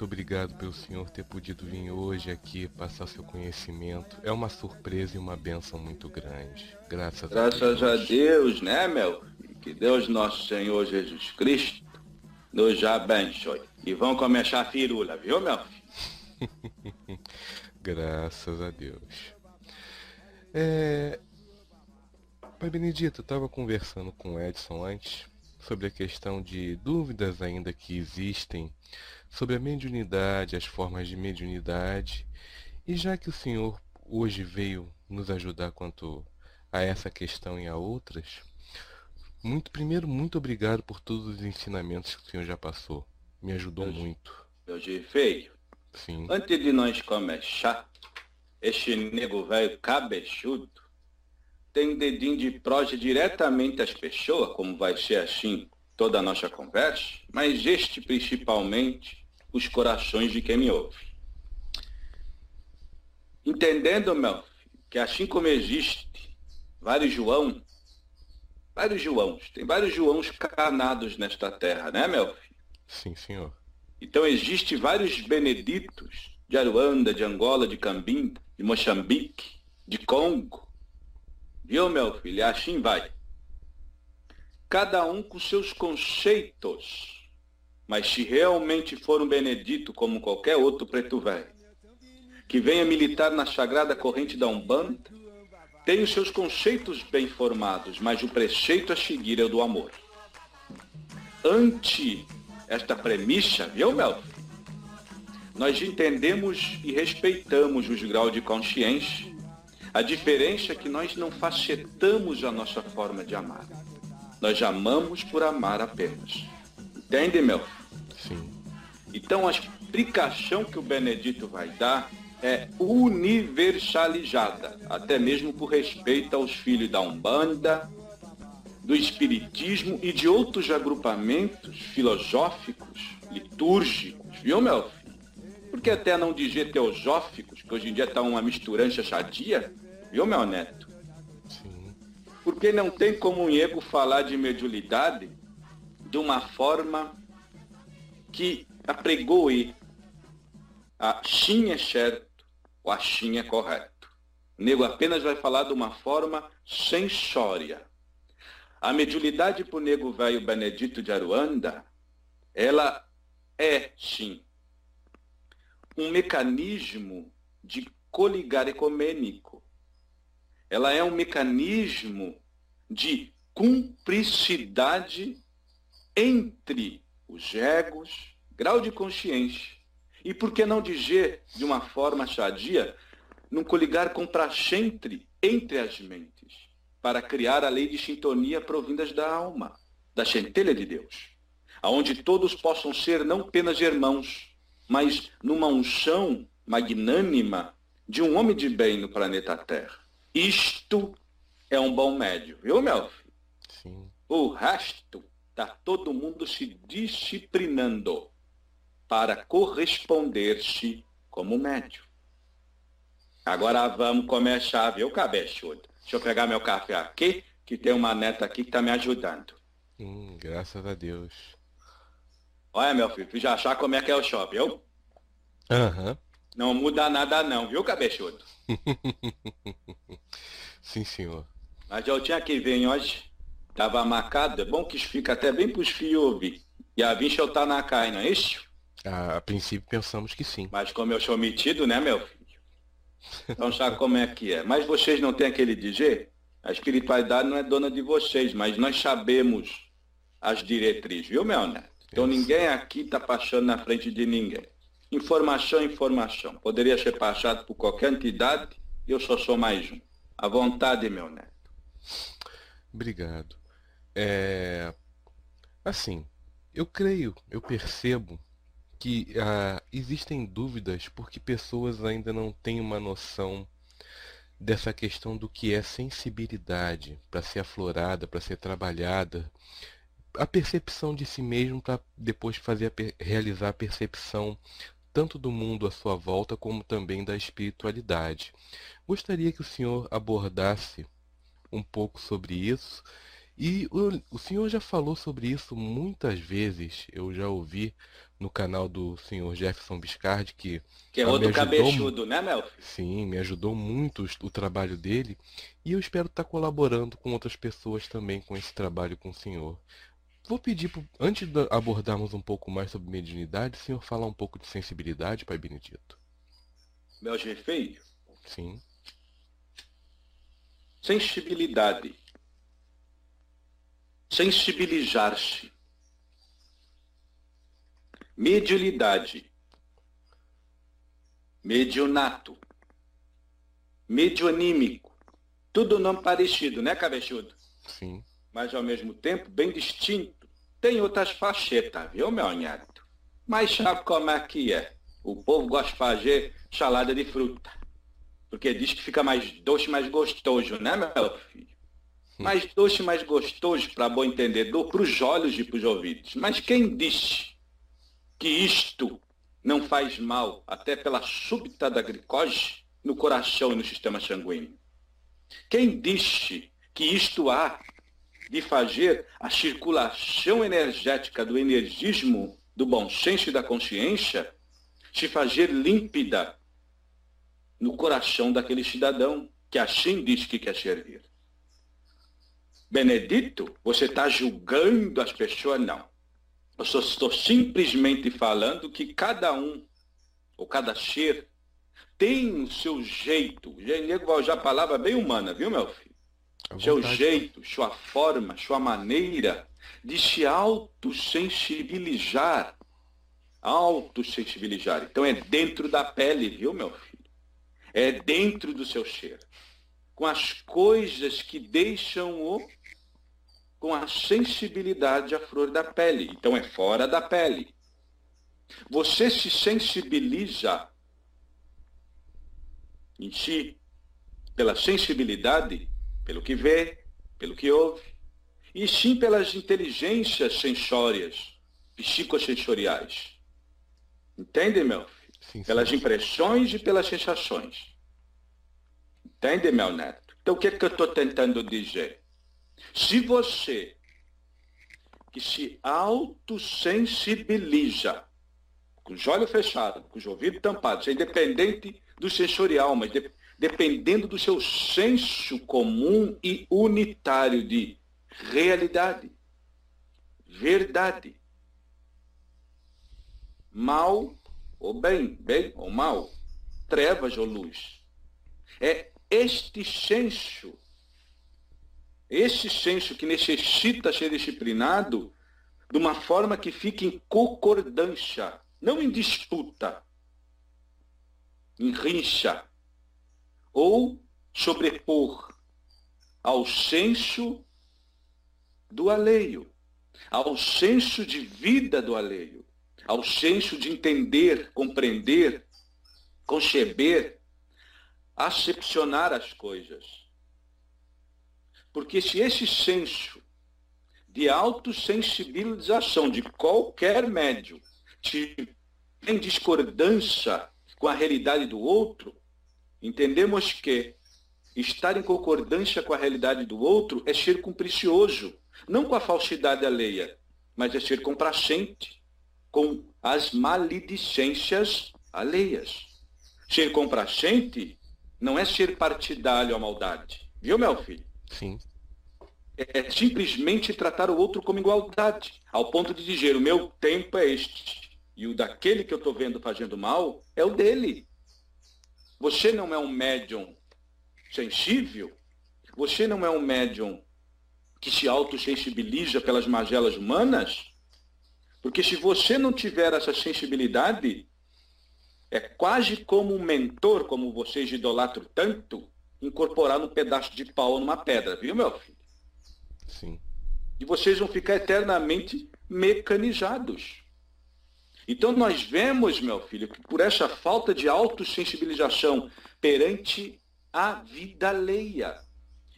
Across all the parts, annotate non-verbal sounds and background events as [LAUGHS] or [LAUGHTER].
muito obrigado pelo senhor ter podido vir hoje aqui passar seu conhecimento. É uma surpresa e uma benção muito grande. Graças, Graças a Deus. a Deus, né, meu? Que Deus nosso Senhor Jesus Cristo nos abençoe. E vão começar a firula, viu, meu filho? [LAUGHS] Graças a Deus. É... Pai Benedito, eu estava conversando com o Edson antes sobre a questão de dúvidas ainda que existem sobre a mediunidade, as formas de mediunidade. E já que o senhor hoje veio nos ajudar quanto a essa questão e a outras, muito primeiro, muito obrigado por todos os ensinamentos que o senhor já passou. Me ajudou Deus. muito. Meu feio, Sim. antes de nós começar, este nego velho cabeçudo tem um dedinho de prosa diretamente às pessoas, como vai ser assim toda a nossa conversa, mas este principalmente os corações de quem me ouve. Entendendo, meu filho, que assim como existe vários João, vários Joãos, tem vários Joãos canados nesta terra, né, meu filho? Sim, senhor. Então existe vários beneditos de Aruanda, de Angola, de Cambimba, de Moçambique, de Congo. Viu, meu filho? Assim vai. Cada um com seus conceitos. Mas se realmente for um benedito como qualquer outro preto velho, que venha militar na sagrada corrente da Umbanda, tem os seus conceitos bem formados, mas o preceito a seguir é o do amor. Ante esta premissa, viu, meu? filho? Nós entendemos e respeitamos os graus de consciência. A diferença é que nós não facetamos a nossa forma de amar. Nós amamos por amar apenas. Entende, meu? Sim. Então a explicação que o Benedito vai dar é universalizada, até mesmo por respeito aos filhos da Umbanda, do Espiritismo e de outros agrupamentos filosóficos, litúrgicos, viu, meu filho? Porque até não dizer teosóficos, que hoje em dia está uma misturança chadia, viu, meu neto? Sim. Porque não tem como um ego falar de mediunidade de uma forma que apregoe a sim é certo, o achim é correto. O nego apenas vai falar de uma forma sensória. A mediunidade para o nego velho Benedito de Aruanda, ela é, sim, um mecanismo de coligar ecumênico. Ela é um mecanismo de cumplicidade entre os egos, grau de consciência, e por que não dizer de uma forma sadia, num coligar compraxentre entre as mentes, para criar a lei de sintonia provindas da alma, da centelha de Deus, aonde todos possam ser não apenas irmãos, mas numa unção magnânima de um homem de bem no planeta Terra. Isto é um bom médio, viu, meu filho? Sim. O resto está todo mundo se disciplinando para corresponder-se como médio. Agora vamos começar, viu, cabeçudo? Deixa eu pegar meu café aqui, que tem uma neta aqui que está me ajudando. Hum, graças a Deus. Olha, meu filho, tu já achar como é que é o shopping, viu? Aham. Não muda nada não, viu, cabeçudo? [LAUGHS] Sim, senhor. Mas eu tinha que vir hoje. Tava marcado, é bom que fica até bem pros filhos ouvir. E a vincha eu tá na cai, não é isso? A, a princípio pensamos que sim. Mas como eu sou metido, né, meu filho? Então sabe como é que é. Mas vocês não têm aquele dizer? A espiritualidade não é dona de vocês, mas nós sabemos as diretrizes, viu, meu neto? Então Isso. ninguém aqui está passando na frente de ninguém. Informação, informação. Poderia ser passado por qualquer entidade eu só sou mais um. À vontade, meu neto. Obrigado. É, assim, eu creio, eu percebo que ah, existem dúvidas porque pessoas ainda não têm uma noção dessa questão do que é sensibilidade para ser aflorada, para ser trabalhada, a percepção de si mesmo para depois fazer a realizar a percepção tanto do mundo à sua volta como também da espiritualidade. Gostaria que o senhor abordasse um pouco sobre isso E o, o senhor já falou sobre isso muitas vezes. Eu já ouvi no canal do senhor Jefferson Biscardi que. Que é outro cabeçudo, né, Melfi? Sim, me ajudou muito o, o trabalho dele. E eu espero estar colaborando com outras pessoas também com esse trabalho com o senhor. Vou pedir, antes de abordarmos um pouco mais sobre mediunidade, o senhor falar um pouco de sensibilidade, Pai Benedito. Meu filho? Sim. Sensibilidade. Sensibilizar-se. Mediunidade. Medionato. Medionímico. Tudo nome parecido, né, cabeçudo? Sim. Mas ao mesmo tempo bem distinto. Tem outras facetas, viu, meu neto? Mas sabe como é que é? O povo gosta de fazer salada de fruta. Porque diz que fica mais doce, mais gostoso, né, meu filho? Mais doce, mais gostoso, para bom entendedor, para os olhos e para os ouvidos. Mas quem disse que isto não faz mal, até pela súbita da glicose, no coração e no sistema sanguíneo? Quem disse que isto há de fazer a circulação energética do energismo, do bom senso e da consciência se fazer límpida no coração daquele cidadão que assim diz que quer servir. Benedito, você está julgando as pessoas? Não. Eu só estou simplesmente falando que cada um, ou cada ser, tem o seu jeito. Nego vai usar a palavra bem humana, viu, meu filho? Seu jeito, sua forma, sua maneira de se autossensibilizar. Autossensibilizar. Então é dentro da pele, viu, meu filho? é dentro do seu ser, com as coisas que deixam o com a sensibilidade à flor da pele. Então é fora da pele. Você se sensibiliza em si pela sensibilidade, pelo que vê, pelo que ouve, e sim pelas inteligências sensórias, psicossensoriais. Entende, meu filho? Sim, pelas sim. impressões e pelas sensações. Entende, meu neto? Então, o que, é que eu estou tentando dizer? Se você que se autossensibiliza, com os olhos fechados, com os ouvidos tampados, é independente do sensorial, mas de, dependendo do seu senso comum e unitário de realidade, verdade, mal ou bem, bem ou mal, trevas ou luz. É este senso, esse senso que necessita ser disciplinado de uma forma que fique em concordância, não em disputa, em rincha, ou sobrepor ao senso do alheio, ao senso de vida do alheio ao senso de entender, compreender, conceber, acepcionar as coisas. Porque se esse senso de autossensibilização de qualquer médio tem discordância com a realidade do outro, entendemos que estar em concordância com a realidade do outro é ser cumplicioso, não com a falsidade alheia, mas é ser complacente com as maledicências alheias. Ser complacente não é ser partidário à maldade. Viu, meu filho? Sim. É simplesmente tratar o outro como igualdade, ao ponto de dizer, o meu tempo é este, e o daquele que eu estou vendo fazendo mal é o dele. Você não é um médium sensível, você não é um médium que se autossensibiliza pelas mazelas humanas, porque se você não tiver essa sensibilidade, é quase como um mentor, como vocês idolatram tanto, incorporar num pedaço de pau ou numa pedra, viu, meu filho? Sim. E vocês vão ficar eternamente mecanizados. Então nós vemos, meu filho, que por essa falta de autossensibilização perante a vida alheia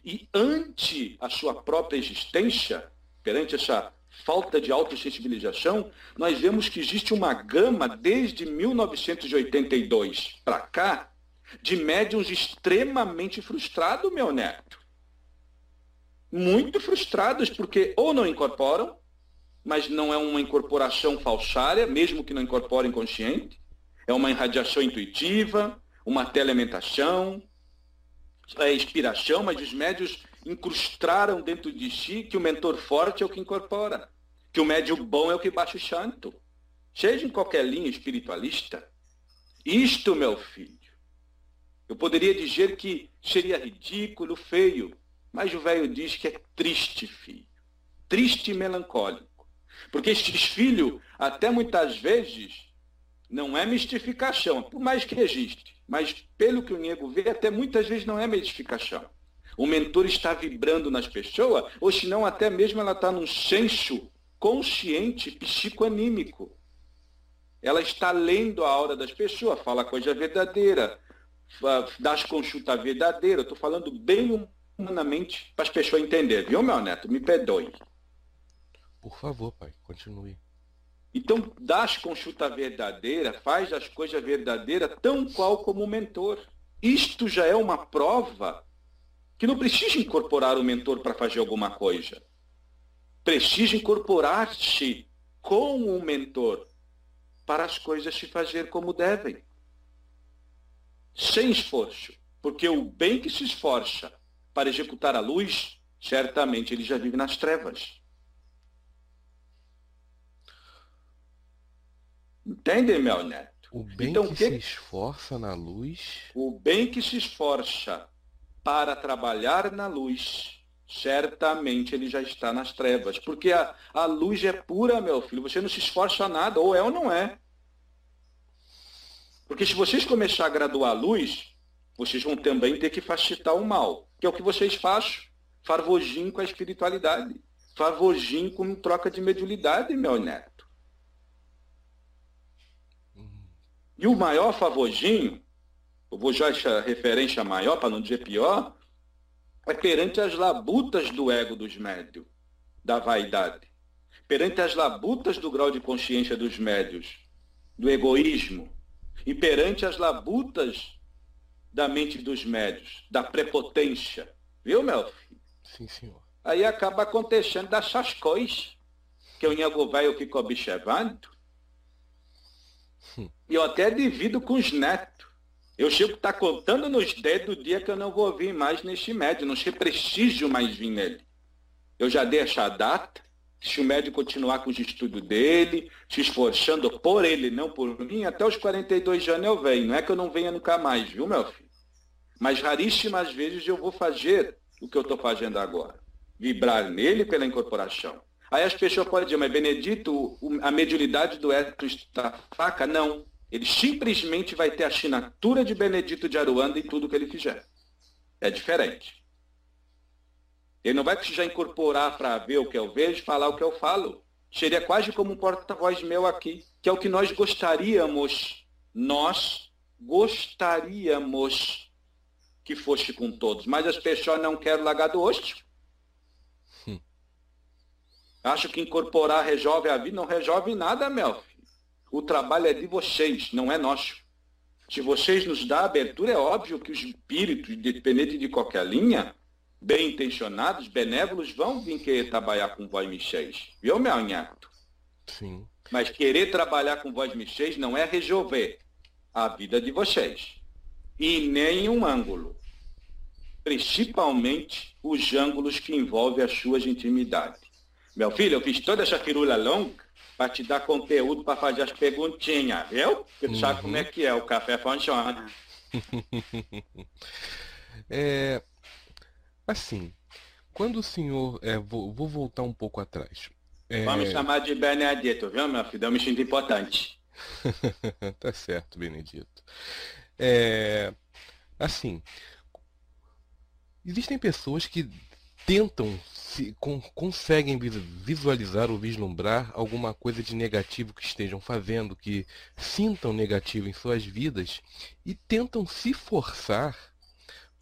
e ante a sua própria existência, perante essa falta de autossensibilização, nós vemos que existe uma gama desde 1982 para cá de médiums extremamente frustrados, meu neto. muito frustrados, porque ou não incorporam, mas não é uma incorporação falsária, mesmo que não incorporem consciente, é uma irradiação intuitiva, uma telementação, é inspiração, mas os médios incrustaram dentro de si que o mentor forte é o que incorpora, que o médio bom é o que baixa o chanto. Seja em qualquer linha espiritualista. Isto, meu filho, eu poderia dizer que seria ridículo, feio, mas o velho diz que é triste, filho. Triste e melancólico. Porque estes filhos, até muitas vezes, não é mistificação, por mais que existe. Mas pelo que o nego vê, até muitas vezes não é mistificação. O mentor está vibrando nas pessoas, ou senão até mesmo ela está num senso consciente psicoanímico. Ela está lendo a aura das pessoas, fala coisa verdadeira, das consultas verdadeiras. Estou falando bem humanamente para as pessoas entenderem, viu, meu neto? Me perdoe. Por favor, pai, continue. Então, dá as consultas verdadeiras, faz as coisas verdadeiras, tão qual como o mentor. Isto já é uma prova que não precisa incorporar o mentor para fazer alguma coisa. Precisa incorporar-se com o mentor para as coisas se fazer como devem. Sem esforço. Porque o bem que se esforça para executar a luz, certamente ele já vive nas trevas. Entende, meu neto? O bem então, que, que se esforça na luz. O bem que se esforça para trabalhar na luz, certamente ele já está nas trevas. Porque a, a luz é pura, meu filho. Você não se esforça nada, ou é ou não é. Porque se vocês começarem a graduar a luz, vocês vão também ter que facilitar o mal, que é o que vocês fazem. Farvojinho com a espiritualidade. Farvojinho com troca de mediunidade, meu neto. E o maior favorzinho, eu vou já referência maior, para não dizer pior, é perante as labutas do ego dos médios, da vaidade. Perante as labutas do grau de consciência dos médios, do egoísmo. E perante as labutas da mente dos médios, da prepotência. Viu, meu filho? Sim, senhor. Aí acaba acontecendo dessas coisas que o nego velho fica observando e eu até divido com os netos. Eu chego a estar tá contando nos dedos do dia que eu não vou vir mais neste médio, não sei prestígio mais vir nele. Eu já dei essa data, se o médico continuar com os estudos dele, se esforçando por ele, não por mim, até os 42 anos eu venho. Não é que eu não venha nunca mais, viu, meu filho? Mas raríssimas vezes eu vou fazer o que eu estou fazendo agora. Vibrar nele pela incorporação. Aí as pessoas podem dizer, mas Benedito, a mediunidade do Edson está fraca? Não. Ele simplesmente vai ter a assinatura de Benedito de Aruanda em tudo que ele fizer. É diferente. Ele não vai precisar incorporar para ver o que eu vejo, falar o que eu falo. Seria quase como um porta-voz meu aqui, que é o que nós gostaríamos, nós gostaríamos que fosse com todos. Mas as pessoas não querem largar do hosto. Hum. Acho que incorporar resolve a vida. Não resolve nada, meu filho. O trabalho é de vocês, não é nosso. Se vocês nos dão abertura, é óbvio que os espíritos, independente de qualquer linha, bem intencionados, benévolos, vão vir querer trabalhar com vós Michês. Viu, meu anhato? Sim. Mas querer trabalhar com vós Michês não é resolver a vida de vocês. E nem um ângulo. Principalmente os ângulos que envolvem as suas intimidades. Meu filho, eu fiz toda essa firula longa para te dar conteúdo para fazer as perguntinhas, viu? Porque tu uhum. sabe como é que é, o café funciona. [LAUGHS] é, assim, quando o senhor. É, vou, vou voltar um pouco atrás. É... Vamos chamar de Benedito, viu, meu filho? Eu me sinto importante. [LAUGHS] tá certo, Benedito. É, assim, existem pessoas que tentam se con conseguem visualizar ou vislumbrar alguma coisa de negativo que estejam fazendo, que sintam negativo em suas vidas e tentam se forçar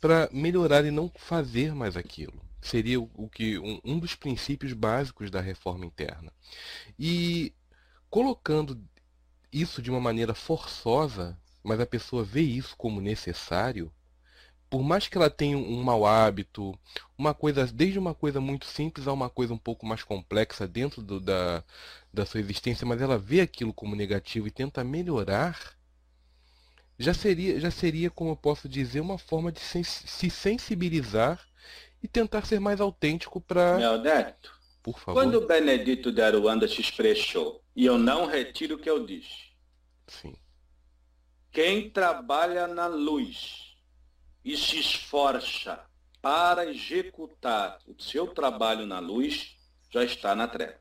para melhorar e não fazer mais aquilo. Seria o que um, um dos princípios básicos da reforma interna. E colocando isso de uma maneira forçosa, mas a pessoa vê isso como necessário, por mais que ela tenha um mau hábito, uma coisa, desde uma coisa muito simples a uma coisa um pouco mais complexa dentro do, da, da sua existência, mas ela vê aquilo como negativo e tenta melhorar, já seria, já seria, como eu posso dizer, uma forma de se sensibilizar e tentar ser mais autêntico para. Meu neto, por favor. Quando o Benedito de Aruanda se expressou, e eu não retiro o que eu disse. Sim. Quem trabalha na luz e se esforça para executar o seu trabalho na luz, já está na treva.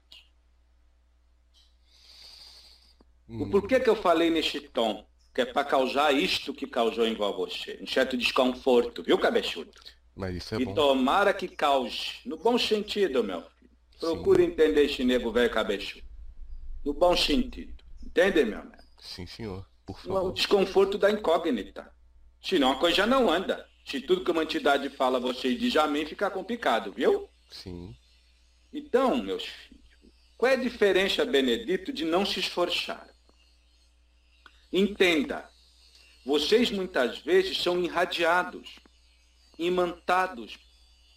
Hum. O porquê que eu falei neste tom? Que é para causar isto que causou em você. Um certo desconforto, viu, cabeçudo? Mas isso é e bom. tomara que cause, no bom sentido, meu filho. Procure Sim. entender este nego velho cabeçudo. No bom sentido. Entende, meu amigo? Sim, senhor. Por favor. O desconforto da incógnita. Senão a coisa já não anda. Se tudo que uma entidade fala, você diz amém, fica complicado, viu? Sim. Então, meus filhos, qual é a diferença, Benedito, de não se esforçar? Entenda, vocês muitas vezes são irradiados, imantados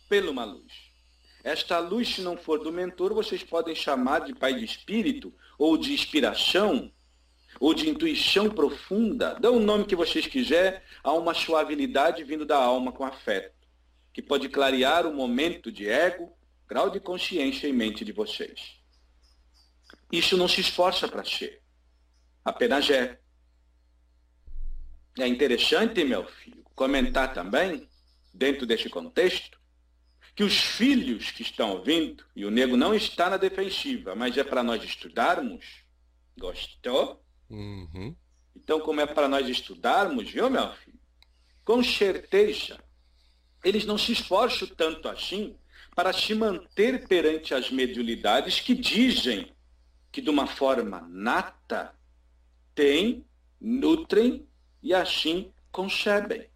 pela uma luz. Esta luz, se não for do mentor, vocês podem chamar de pai de espírito ou de inspiração ou de intuição profunda, dá o nome que vocês quiserem, a uma suavidade vindo da alma com afeto, que pode clarear o momento de ego, grau de consciência em mente de vocês. Isso não se esforça para ser, apenas é. É interessante, meu filho, comentar também, dentro deste contexto, que os filhos que estão ouvindo, e o nego não está na defensiva, mas é para nós estudarmos, gostou? Uhum. Então, como é para nós estudarmos, viu, meu filho? Com certeza, eles não se esforçam tanto assim para se manter perante as mediunidades que dizem que, de uma forma nata, têm, nutrem e assim concebem.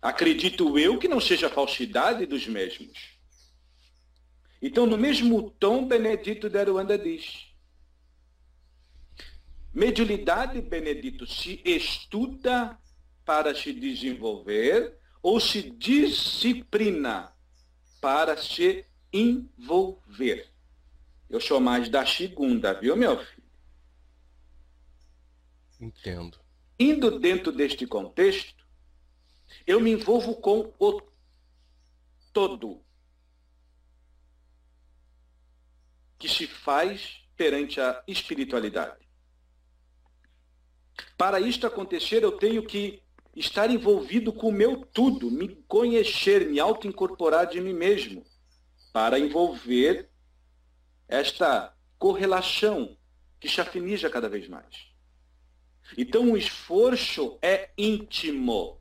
Acredito eu que não seja falsidade dos mesmos. Então, no mesmo tom, Benedito de Aruanda diz, Mediunidade, Benedito, se estuda para se desenvolver ou se disciplina para se envolver. Eu sou mais da segunda, viu, meu filho? Entendo. Indo dentro deste contexto, eu me envolvo com o todo que se faz perante a espiritualidade. Para isto acontecer, eu tenho que estar envolvido com o meu tudo, me conhecer, me auto-incorporar de mim mesmo, para envolver esta correlação que chafinija cada vez mais. Então o esforço é íntimo.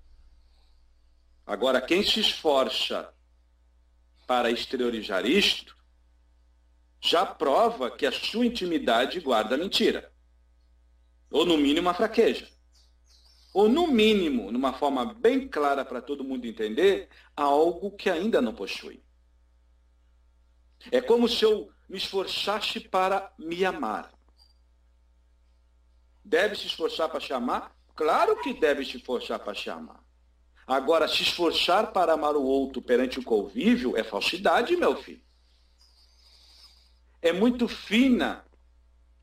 Agora, quem se esforça para exteriorizar isto, já prova que a sua intimidade guarda mentira. Ou no mínimo uma fraqueza. Ou no mínimo, numa forma bem clara para todo mundo entender, algo que ainda não possui. É como se eu me esforçasse para me amar. Deve se esforçar para te amar? Claro que deve se esforçar para te amar. Agora, se esforçar para amar o outro perante o convívio é falsidade, meu filho. É muito fina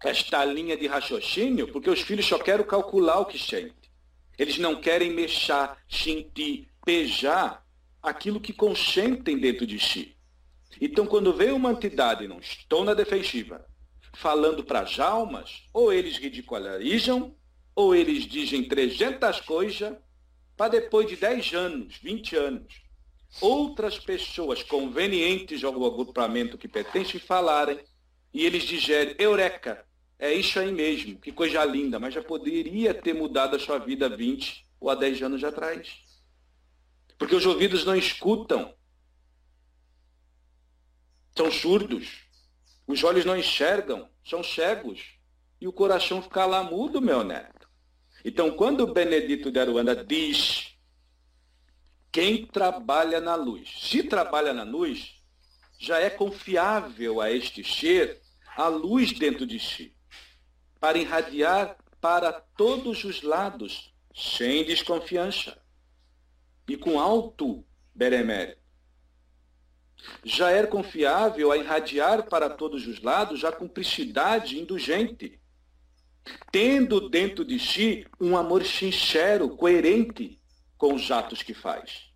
esta linha de raciocínio, porque os filhos só querem calcular o que sentem. Eles não querem mexer, sentir, pejar aquilo que consentem dentro de si. Então, quando vem uma entidade, não estou na defensiva, falando para as almas, ou eles ridicularizam, ou eles dizem 300 coisas, para depois de 10 anos, 20 anos, outras pessoas convenientes ao agrupamento que pertencem falarem, e eles digerem, eureka, é isso aí mesmo, que coisa linda, mas já poderia ter mudado a sua vida há 20 ou há 10 anos atrás. Porque os ouvidos não escutam. São surdos. Os olhos não enxergam, são cegos. E o coração fica lá mudo, meu neto. Então, quando Benedito de Aruanda diz quem trabalha na luz, se trabalha na luz, já é confiável a este ser a luz dentro de si para irradiar para todos os lados sem desconfiança e com alto beremérito. Já era confiável a irradiar para todos os lados a cumplicidade indulgente, tendo dentro de si um amor sincero, coerente com os atos que faz.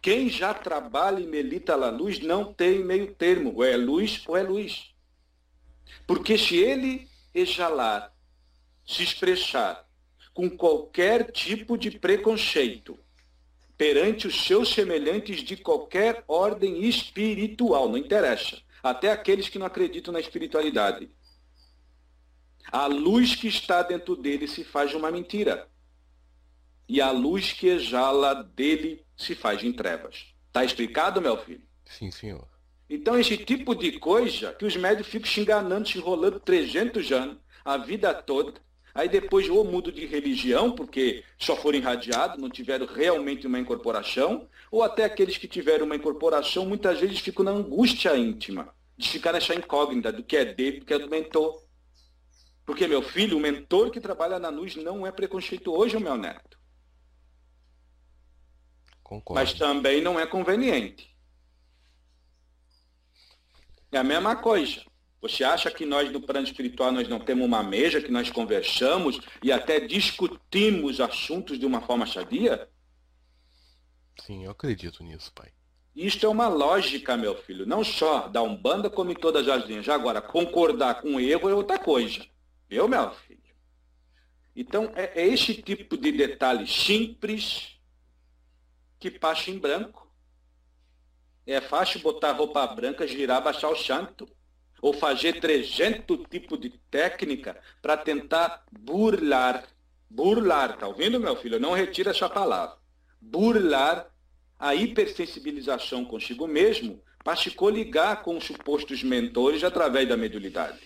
Quem já trabalha e melita a luz não tem meio termo, ou é luz ou é luz. Porque se ele exalar, se expressar com qualquer tipo de preconceito perante os seus semelhantes de qualquer ordem espiritual, não interessa, até aqueles que não acreditam na espiritualidade. A luz que está dentro dele se faz uma mentira. E a luz que exala dele se faz em trevas. Está explicado, meu filho? Sim, senhor. Então, esse tipo de coisa que os médios ficam se enganando, se enrolando 300 anos, a vida toda, aí depois ou mudo de religião, porque só foram irradiados, não tiveram realmente uma incorporação, ou até aqueles que tiveram uma incorporação, muitas vezes ficam na angústia íntima, de ficar nessa incógnita do que é dele, do que é do mentor. Porque, meu filho, o mentor que trabalha na luz não é preconceituoso, meu neto. Concordo. Mas também não é conveniente. É a mesma coisa. Você acha que nós no plano espiritual nós não temos uma mesa que nós conversamos e até discutimos assuntos de uma forma sadia? Sim, eu acredito nisso, pai. Isto é uma lógica, meu filho. Não só da Umbanda, como em todas as linhas. Agora, concordar com o erro é outra coisa. Viu, meu filho? Então, é, é esse tipo de detalhe simples que passa em branco. É fácil botar roupa branca, girar, baixar o chanto. Ou fazer 300 tipos de técnica para tentar burlar. Burlar, tá ouvindo, meu filho? Não retira essa palavra. Burlar a hipersensibilização consigo mesmo para se coligar com os supostos mentores através da mediunidade.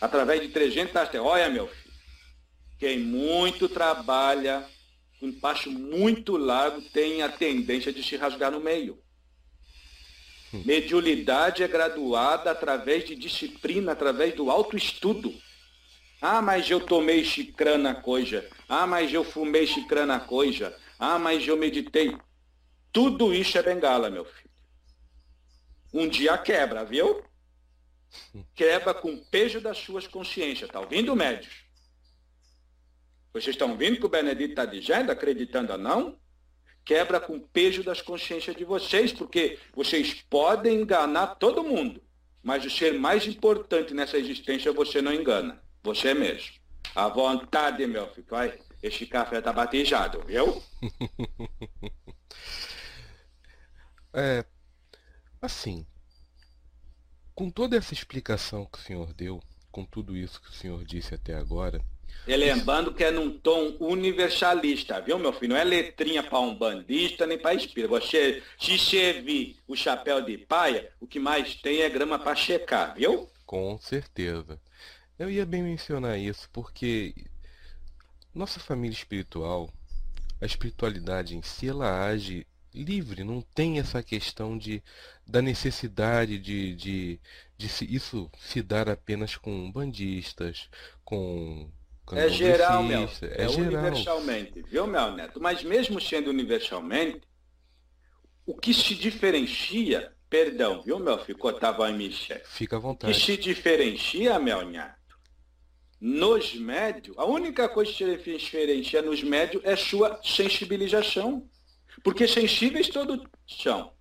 Através de 300 técnicas. Olha, meu filho, quem muito trabalha um passo muito largo tem a tendência de se rasgar no meio. Mediulidade é graduada através de disciplina, através do autoestudo. Ah, mas eu tomei xicrana coisa. Ah, mas eu fumei xicrana coisa. Ah, mas eu meditei. Tudo isso é bengala, meu filho. Um dia quebra, viu? Quebra com o peso das suas consciências. Tá ouvindo, médios? Vocês estão ouvindo que o Benedito está dizendo, acreditando ou não? Quebra com o peso das consciências de vocês, porque vocês podem enganar todo mundo, mas o ser mais importante nessa existência você não engana, você mesmo. À vontade, meu filho. Vai, este café está batejado, viu? [LAUGHS] é, assim, com toda essa explicação que o senhor deu, com tudo isso que o senhor disse até agora, e lembrando que é num tom universalista, viu, meu filho? Não é letrinha para um bandista nem para espírita. Você, servir o chapéu de paia, o que mais tem é grama para checar, viu? Com certeza. Eu ia bem mencionar isso porque nossa família espiritual, a espiritualidade em si, ela age livre, não tem essa questão de, da necessidade de, de, de se, isso se dar apenas com bandistas, com é geral, Mel. É, é geral. universalmente, viu, Mel Neto? Mas mesmo sendo universalmente, o que se diferencia, perdão, viu, Mel? Ficou Tava em Michel. Fica à vontade. O que se diferencia, Mel Neto, nos médios, a única coisa que se diferencia nos médios é sua sensibilização. Porque sensíveis todos são.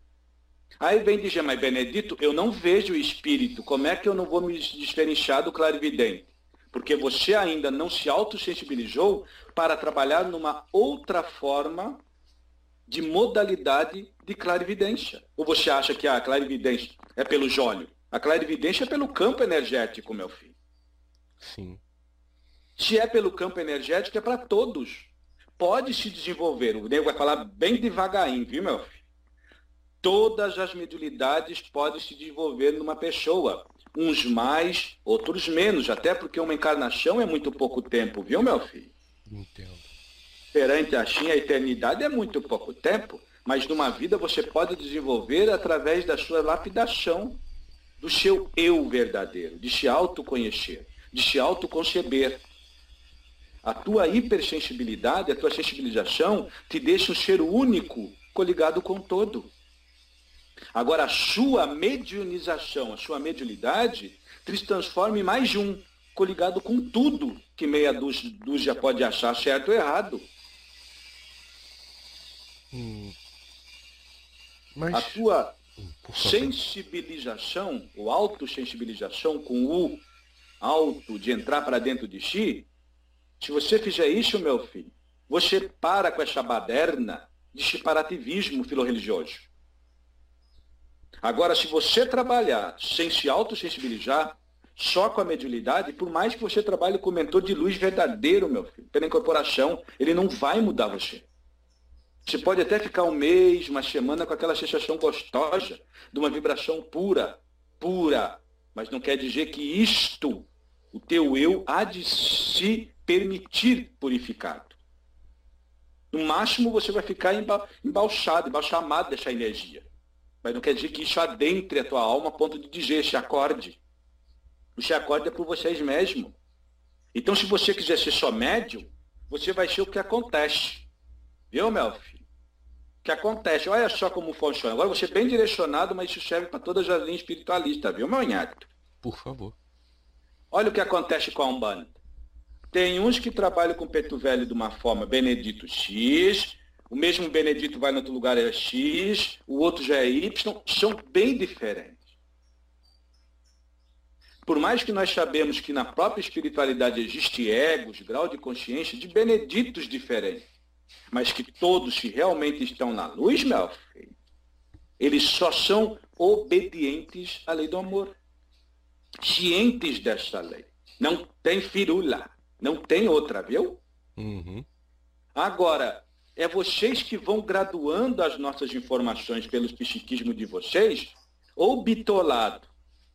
Aí vem dizer, mas Benedito, eu não vejo o espírito, como é que eu não vou me diferenciar do clarividente? Porque você ainda não se autossensibilizou para trabalhar numa outra forma de modalidade de clarividência. Ou você acha que a clarividência é pelo jólio? A clarividência é pelo campo energético, meu filho. Sim. Se é pelo campo energético, é para todos. Pode se desenvolver. O nego vai falar bem devagarinho, viu, meu filho? Todas as mediunidades podem se desenvolver numa pessoa uns mais, outros menos, até porque uma encarnação é muito pouco tempo, viu, meu filho? Entendo. Perante a Shin, a eternidade é muito pouco tempo, mas numa vida você pode desenvolver através da sua lapidação, do seu eu verdadeiro, de se autoconhecer, de se autoconceber. A tua hipersensibilidade, a tua sensibilização te deixa um ser único coligado com todo. Agora, a sua mediunização, a sua mediunidade, te transforma em mais de um, coligado com tudo que meia dúzia pode achar certo ou errado. Hum. Mas... A tua hum, sensibilização, ou autossensibilização com o alto de entrar para dentro de si, se você fizer isso, meu filho, você para com essa baderna de separativismo filorreligioso. Agora, se você trabalhar sem se autossensibilizar, só com a mediunidade, por mais que você trabalhe com o mentor de luz verdadeiro, meu filho, pela incorporação, ele não vai mudar você. Você pode até ficar um mês, uma semana com aquela sensação gostosa de uma vibração pura, pura, mas não quer dizer que isto, o teu eu, há de se permitir purificado. No máximo você vai ficar embalchado, embalchamado dessa energia. Mas não quer dizer que isso adentre a tua alma a ponto de dizer, se acorde. O se acorde é por vocês mesmos. Então, se você quiser ser só médium, você vai ser o que acontece. Viu, meu filho? O que acontece? Olha só como funciona. Agora você é bem direcionado, mas isso serve para todas as linhas espiritualistas, viu, meu nhado? Por favor. Olha o que acontece com a Umbanda. Tem uns que trabalham com Peto Velho de uma forma Benedito X, o mesmo Benedito vai no outro lugar é X, o outro já é Y, são bem diferentes. Por mais que nós sabemos que na própria espiritualidade existe egos, grau de consciência de beneditos diferentes, mas que todos que realmente estão na luz, meu filho, eles só são obedientes à lei do amor, cientes desta lei. Não tem firula. Não tem outra, viu? Uhum. Agora, é vocês que vão graduando as nossas informações pelo psiquismo de vocês, ou bitolado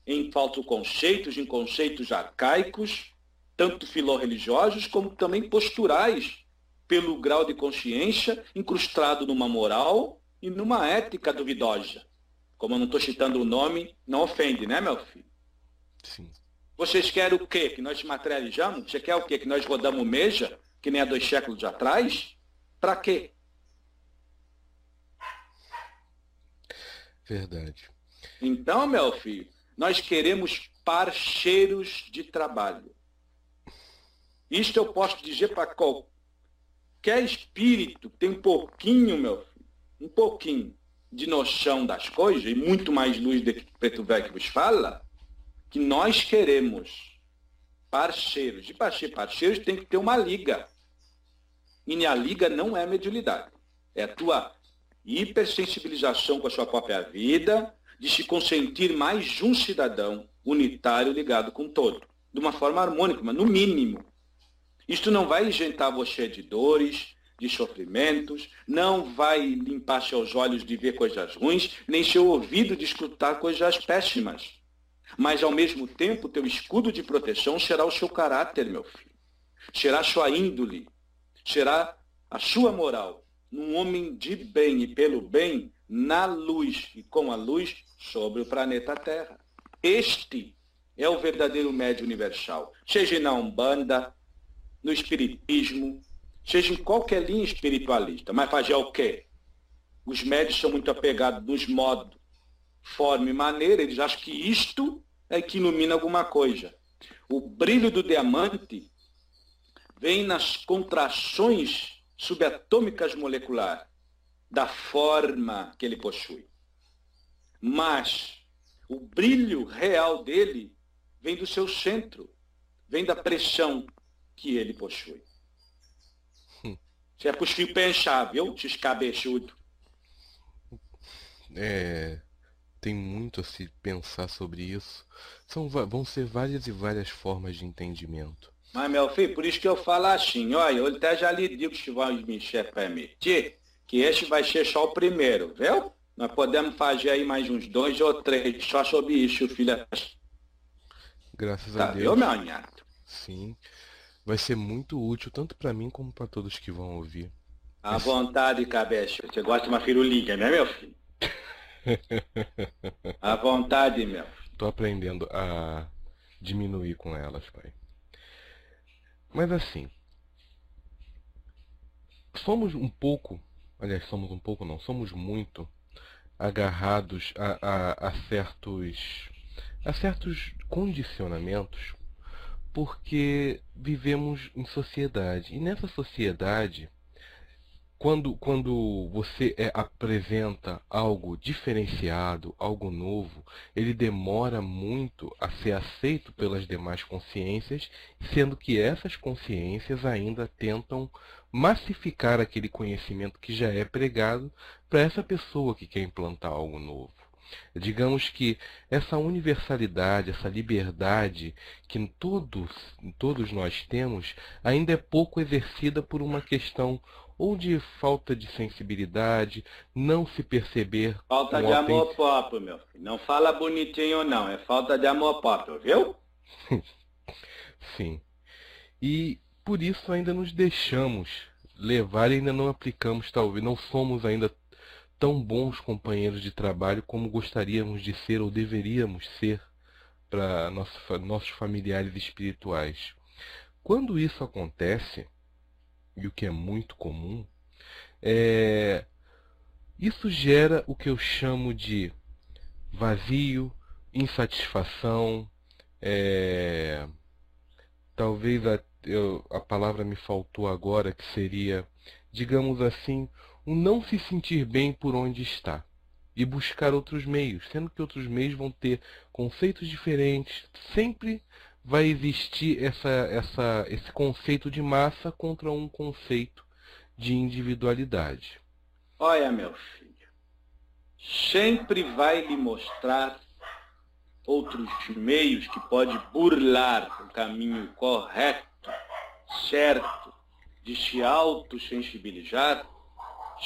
em falsos conceitos, em conceitos arcaicos, tanto filorreligiosos como também posturais, pelo grau de consciência incrustado numa moral e numa ética duvidosa. Como eu não estou citando o nome, não ofende, né, meu filho? Sim. Vocês querem o quê? Que nós materializamos? Você quer o quê? Que nós rodamos meja, que nem há dois séculos atrás? Para quê? Verdade. Então, meu filho, nós queremos parceiros de trabalho. Isto eu posso dizer para qualquer espírito que tem um pouquinho, meu filho, um pouquinho de noção das coisas, e muito mais luz do que Preto Velho que vos fala, que nós queremos parceiros. E para ser parceiros tem que ter uma liga. E a liga não é mediunidade. É a tua hipersensibilização com a sua própria vida, de se consentir mais um cidadão unitário ligado com todo, de uma forma harmônica, mas no mínimo. Isto não vai isentar você de dores, de sofrimentos, não vai limpar seus olhos de ver coisas ruins, nem seu ouvido de escutar coisas péssimas. Mas, ao mesmo tempo, teu escudo de proteção será o seu caráter, meu filho. Será sua índole. Será a sua moral. Num homem de bem e pelo bem, na luz e com a luz sobre o planeta Terra. Este é o verdadeiro médio universal. Seja na Umbanda, no Espiritismo, seja em qualquer linha espiritualista. Mas fazer o quê? Os médios são muito apegados nos modos forma e maneira, eles acham que isto é que ilumina alguma coisa. O brilho do diamante vem nas contrações subatômicas moleculares da forma que ele possui. Mas o brilho real dele vem do seu centro, vem da pressão que ele possui. Hum. Se é possível pensar, viu, descabeçudo. É, tem muito a se pensar sobre isso. São, vão ser várias e várias formas de entendimento. Mas, meu filho, por isso que eu falo assim, olha, eu até já lhe digo se vai me permitir, que este vai ser só o primeiro, viu? Nós podemos fazer aí mais uns dois ou três só sobre isso, filha. Graças tá, a Deus. Viu, meu anhato? Sim. Vai ser muito útil, tanto para mim como para todos que vão ouvir. À Esse... vontade, cabeça. Você gosta de uma firulinha, né, meu filho? [LAUGHS] À vontade, meu. Tô aprendendo a diminuir com elas, pai. Mas assim, somos um pouco, aliás, somos um pouco não, somos muito agarrados a, a, a certos a certos condicionamentos porque vivemos em sociedade. E nessa sociedade quando, quando você é, apresenta algo diferenciado, algo novo, ele demora muito a ser aceito pelas demais consciências, sendo que essas consciências ainda tentam massificar aquele conhecimento que já é pregado para essa pessoa que quer implantar algo novo. Digamos que essa universalidade, essa liberdade que todos, todos nós temos, ainda é pouco exercida por uma questão ou de falta de sensibilidade, não se perceber. Falta de amor próprio, meu filho. Não fala bonitinho, não. É falta de amor próprio, viu? [LAUGHS] Sim. E por isso ainda nos deixamos levar e ainda não aplicamos, talvez, não somos ainda tão bons companheiros de trabalho como gostaríamos de ser ou deveríamos ser para nosso, nossos familiares espirituais. Quando isso acontece, e o que é muito comum, é, isso gera o que eu chamo de vazio, insatisfação, é, talvez a, eu, a palavra me faltou agora, que seria, digamos assim, o não se sentir bem por onde está e buscar outros meios, sendo que outros meios vão ter conceitos diferentes, sempre vai existir essa, essa, esse conceito de massa contra um conceito de individualidade. Olha, meu filho, sempre vai lhe mostrar outros meios que pode burlar o caminho correto, certo, de se autosensibilizar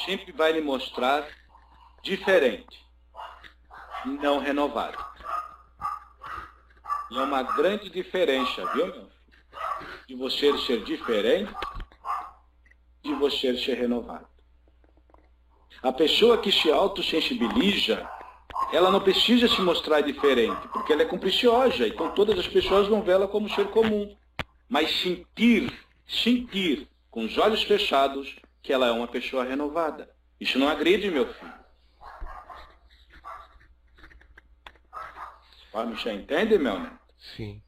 sempre vai lhe mostrar diferente, não renovado. E é uma grande diferença, viu, meu filho? De você ser diferente, de você ser renovado. A pessoa que se autossensibiliza, ela não precisa se mostrar diferente, porque ela é capriciosa, então todas as pessoas vão vê-la como ser comum. Mas sentir, sentir, com os olhos fechados, que ela é uma pessoa renovada. Isso não agride, meu filho. Você já entende, meu neto? Sim.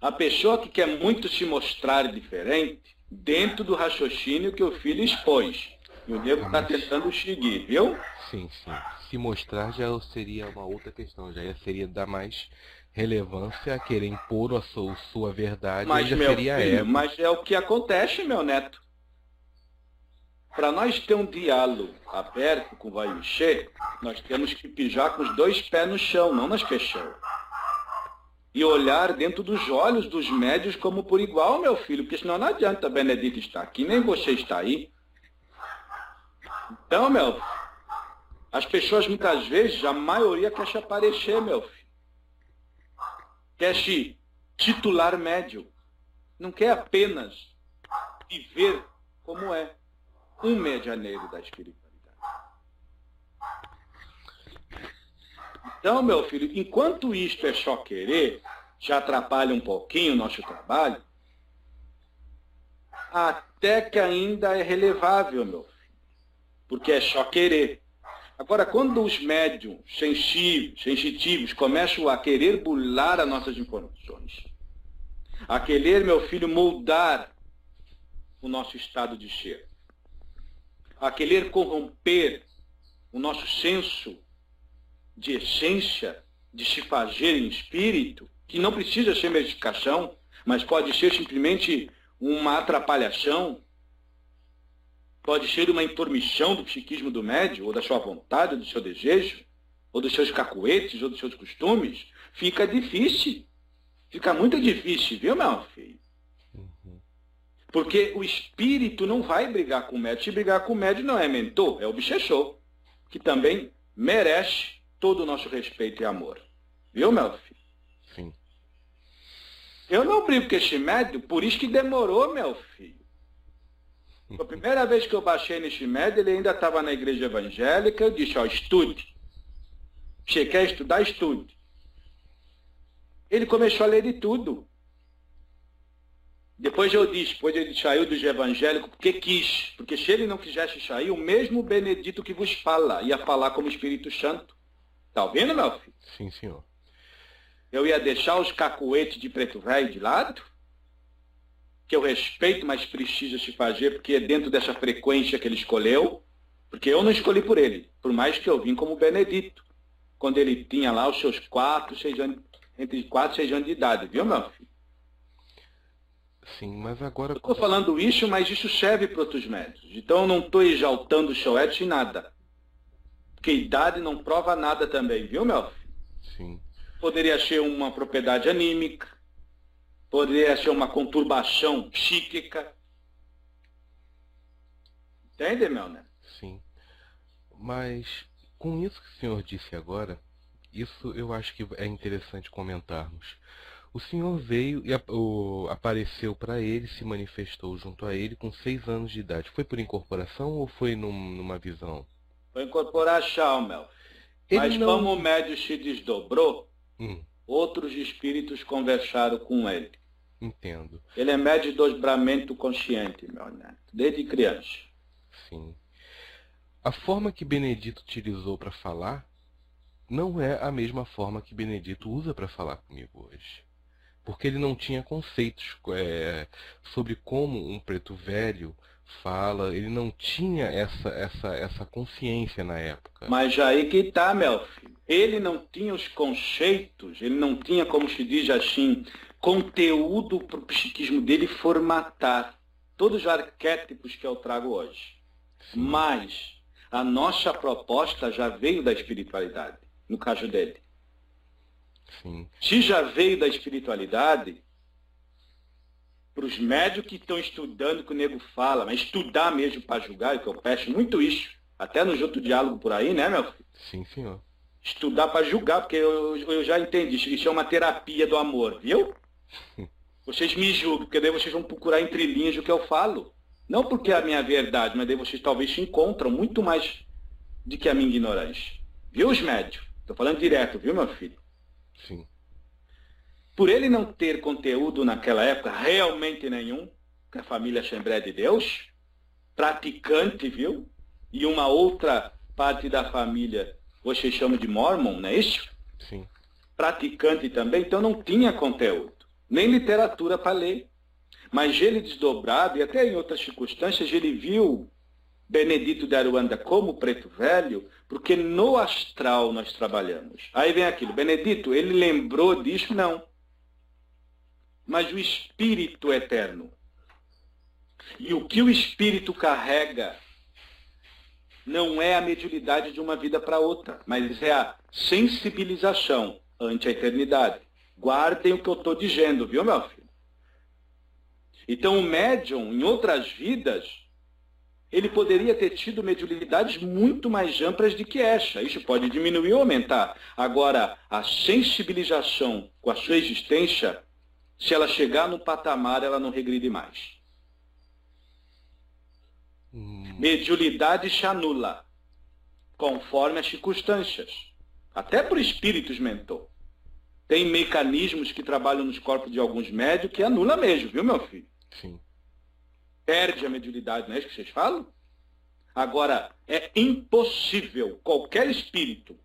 A pessoa que quer muito se mostrar diferente, dentro do raciocínio que o filho expôs. E o nego está tentando seguir, viu? Sim, sim. Se mostrar já seria uma outra questão, já seria dar mais relevância a querer impor a sua, sua verdade. Mas, já meu seria filho, mas é o que acontece, meu neto. Para nós ter um diálogo aberto com o vai encher, nós temos que pijar com os dois pés no chão, não nas queixões. E olhar dentro dos olhos dos médios como por igual, meu filho, porque senão não adianta Benedito estar aqui, nem você está aí. Então, meu, as pessoas muitas vezes, a maioria quer se aparecer, meu filho. Quer se titular médio. Não quer apenas viver como é um medianeiro da espiritualidade. Então, meu filho, enquanto isto é só querer, já atrapalha um pouquinho o nosso trabalho, até que ainda é relevável, meu filho, porque é só querer. Agora, quando os médiums sensitivos, sensitivos começam a querer burlar as nossas informações, a querer, meu filho, moldar o nosso estado de ser, a querer corromper o nosso senso de essência, de se fazer em espírito, que não precisa ser medicação, mas pode ser simplesmente uma atrapalhação, pode ser uma intromissão do psiquismo do médio, ou da sua vontade, ou do seu desejo, ou dos seus cacuetes, ou dos seus costumes, fica difícil. Fica muito difícil, viu, meu filho? Porque o espírito não vai brigar com o médium. Se brigar com o médium não é mentor, é obsessor, que também merece todo o nosso respeito e amor. Viu, meu filho? Sim. Eu não brigo com este médium, por isso que demorou, meu filho. A primeira [LAUGHS] vez que eu baixei neste médium, ele ainda estava na igreja evangélica, eu disse, ó, estude. Você quer estudar? Estude. Ele começou a ler de tudo. Depois eu disse, depois ele saiu dos evangélicos porque quis. Porque se ele não quisesse sair, o mesmo Benedito que vos fala, ia falar como Espírito Santo. Tá ouvindo, meu filho? Sim, senhor. Eu ia deixar os cacuetes de preto velho de lado? Que eu respeito, mas precisa se fazer, porque é dentro dessa frequência que ele escolheu. Porque eu não escolhi por ele, por mais que eu vim como Benedito. Quando ele tinha lá os seus quatro, seis anos, entre quatro e seis anos de idade, viu, meu filho? Sim, mas agora. Estou falando isso, mas isso serve para outros médicos. Então eu não estou exaltando o seu Edson em nada. Porque idade não prova nada também, viu, filho? Sim. Poderia ser uma propriedade anímica, poderia ser uma conturbação psíquica. Entende, meu né? Sim. Mas com isso que o senhor disse agora, isso eu acho que é interessante comentarmos. O Senhor veio e o, apareceu para ele, se manifestou junto a ele com seis anos de idade. Foi por incorporação ou foi num, numa visão? Foi incorporação, Mel. Ele Mas não... como o médio se desdobrou, hum. outros espíritos conversaram com ele. Entendo. Ele é médio de desdobramento consciente, meu neto, desde criança. Sim. A forma que Benedito utilizou para falar não é a mesma forma que Benedito usa para falar comigo hoje porque ele não tinha conceitos é, sobre como um preto velho fala, ele não tinha essa, essa, essa consciência na época. Mas aí que tá, meu filho. Ele não tinha os conceitos, ele não tinha, como se diz assim, conteúdo para o psiquismo dele formatar todos os arquétipos que eu trago hoje. Sim. Mas a nossa proposta já veio da espiritualidade, no caso dele. Sim. Se já veio da espiritualidade, para os médios que estão estudando o que o nego fala, mas estudar mesmo para julgar, que eu peço muito isso, até no outro diálogo por aí, né, meu filho? Sim, senhor. Estudar para julgar, porque eu, eu já entendi, isso é uma terapia do amor, viu? [LAUGHS] Vocês me julgam, porque daí vocês vão procurar entre linhas o que eu falo. Não porque é a minha verdade, mas daí vocês talvez se encontram muito mais do que a minha ignorância. Viu os médios? Estou falando direto, viu, meu filho? Sim. Por ele não ter conteúdo naquela época, realmente nenhum, que a família Assembleia de Deus, praticante, viu? E uma outra parte da família, você chama de Mormon, não é isso? Sim. Praticante também, então não tinha conteúdo, nem literatura para ler. Mas ele desdobrado, e até em outras circunstâncias, ele viu Benedito de Aruanda como preto velho, porque no astral nós trabalhamos. Aí vem aquilo, Benedito, ele lembrou disso? Não. Mas o espírito eterno. E o que o espírito carrega não é a mediunidade de uma vida para outra, mas é a sensibilização ante a eternidade. Guardem o que eu estou dizendo, viu, meu filho? Então, o médium, em outras vidas, ele poderia ter tido mediunidades muito mais amplas do que esta. Isso pode diminuir ou aumentar. Agora, a sensibilização com a sua existência, se ela chegar no patamar, ela não regride mais. Hum. Mediunidade se anula, conforme as circunstâncias. Até por espíritos mentor. Tem mecanismos que trabalham nos corpos de alguns médios que anula mesmo, viu, meu filho? Sim perde a mediunidade, não é isso que vocês falam? Agora, é impossível qualquer espírito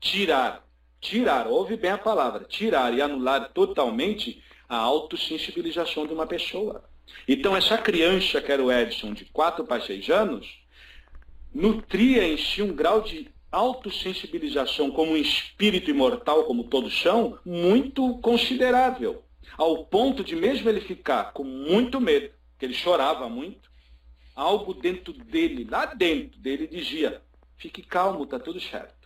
tirar, tirar, ouve bem a palavra, tirar e anular totalmente a autossensibilização de uma pessoa. Então, essa criança, que era o Edson, de 4 para 6 anos, nutria em si um grau de autossensibilização como um espírito imortal, como todos são, muito considerável. Ao ponto de mesmo ele ficar com muito medo, que ele chorava muito, algo dentro dele, lá dentro dele, dizia: fique calmo, tá tudo certo.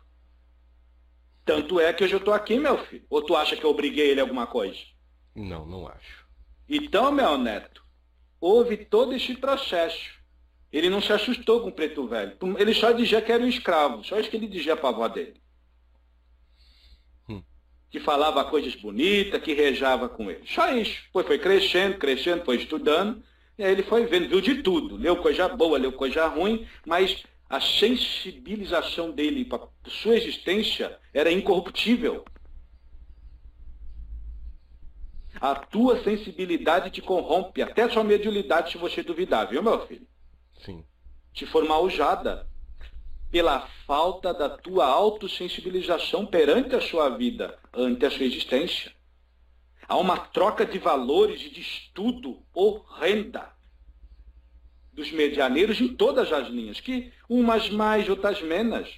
Tanto é que hoje eu estou aqui, meu filho. Ou tu acha que eu obriguei ele a alguma coisa? Não, não acho. Então, meu neto, houve todo esse processo. Ele não se assustou com o preto velho. Ele só dizia que era um escravo. Só isso que ele dizia para a avó dele. Hum. Que falava coisas bonitas, que rejava com ele. Só isso. Depois foi crescendo, crescendo, foi estudando. E aí ele foi vendo, viu de tudo. Leu coisa boa, leu coisa ruim, mas a sensibilização dele para sua existência era incorruptível. A tua sensibilidade te corrompe, até a sua mediunidade se você duvidar, viu, meu filho? Sim. Te for usada pela falta da tua autossensibilização perante a sua vida, ante a sua existência. Há uma troca de valores e de estudo horrenda dos medianeiros em todas as linhas, que umas mais, outras menos.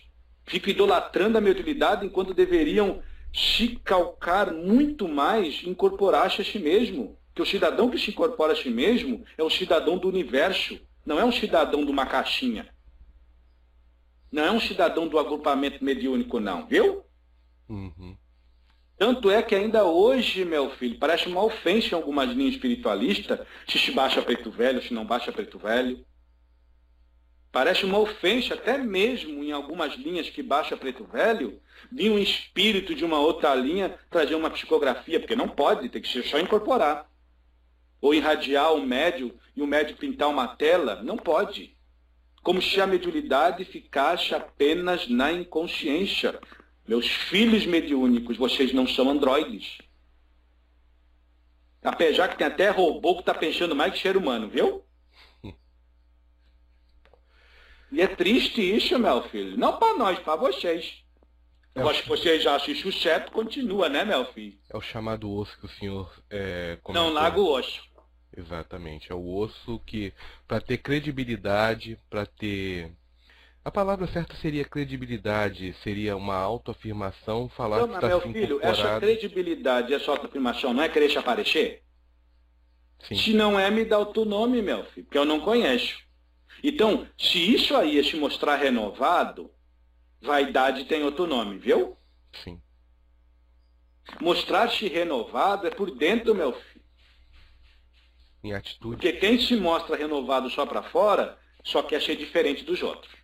Ficam idolatrando a mediunidade enquanto deveriam se calcar muito mais, incorporar-se a si mesmo. Que o cidadão que se incorpora a si mesmo é um cidadão do universo, não é um cidadão de uma caixinha. Não é um cidadão do agrupamento mediúnico, não, viu? Uhum. Tanto é que ainda hoje, meu filho, parece uma ofensa em algumas linhas espiritualistas, se baixa preto velho, se não baixa preto velho. Parece uma ofensa, até mesmo em algumas linhas que baixa preto velho, de um espírito de uma outra linha trazer uma psicografia, porque não pode, tem que ser só incorporar. Ou irradiar o médio e o médio pintar uma tela, não pode como se a mediunidade ficasse apenas na inconsciência. Meus filhos mediúnicos, vocês não são androides. Apesar que tem até robô que está pensando mais que ser humano, viu? [LAUGHS] E é triste isso, meu filho. Não para nós, para vocês. É Eu acho que vocês já assistem o certo, continua, né, meu filho? É o chamado osso que o senhor é, Não larga o osso. Exatamente, é o osso que, para ter credibilidade, para ter. A palavra certa seria credibilidade, seria uma autoafirmação, falar não, que está meu filho, essa credibilidade, essa autoafirmação não é querer se aparecer? Sim. Se não é, me dá o teu nome, meu filho, porque eu não conheço. Então, se isso aí é se mostrar renovado, vaidade tem outro nome, viu? Sim. Mostrar-se renovado é por dentro, meu filho em atitude. Porque quem se mostra renovado só para fora, só quer ser diferente dos outros.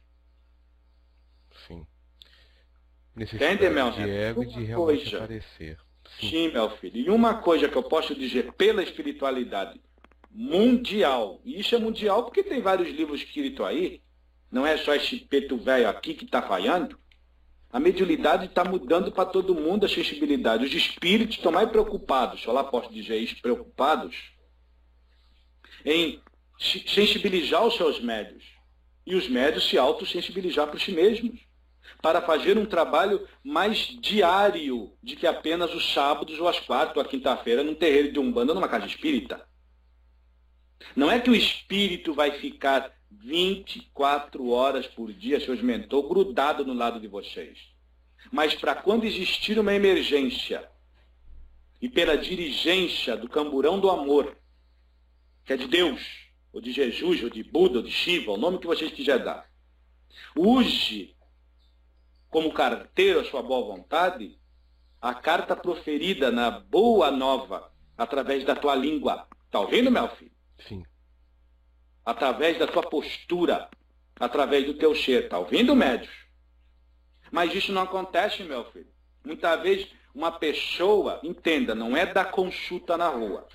Sim. Necessidade Entende, meu de ego e de realmente coisa, aparecer. Sim. Sim, meu filho. E uma coisa que eu posso dizer pela espiritualidade mundial, e isso é mundial porque tem vários livros escritos aí, não é só esse peto velho aqui que está falhando. A mediunidade está mudando para todo mundo a sensibilidade. Os espíritos estão mais preocupados, só lá posso dizer isso, preocupados em sensibilizar os seus médios e os médios se autossensibilizar por si mesmos, para fazer um trabalho mais diário de que apenas os sábados ou as quartas ou a quinta-feira num terreiro de Umbanda numa casa espírita. Não é que o espírito vai ficar 24 horas por dia, seus mentores, grudado no lado de vocês. Mas para quando existir uma emergência e pela dirigência do camburão do amor, que é de Deus, ou de Jesus, ou de Buda, ou de Shiva, o nome que vocês quiserem dar. Use como carteiro a sua boa vontade a carta proferida na boa nova através da tua língua. Está ouvindo, meu filho? Sim. Através da tua postura, através do teu ser. Está ouvindo, médios? Mas isso não acontece, meu filho. Muitas vezes uma pessoa, entenda, não é da consulta na rua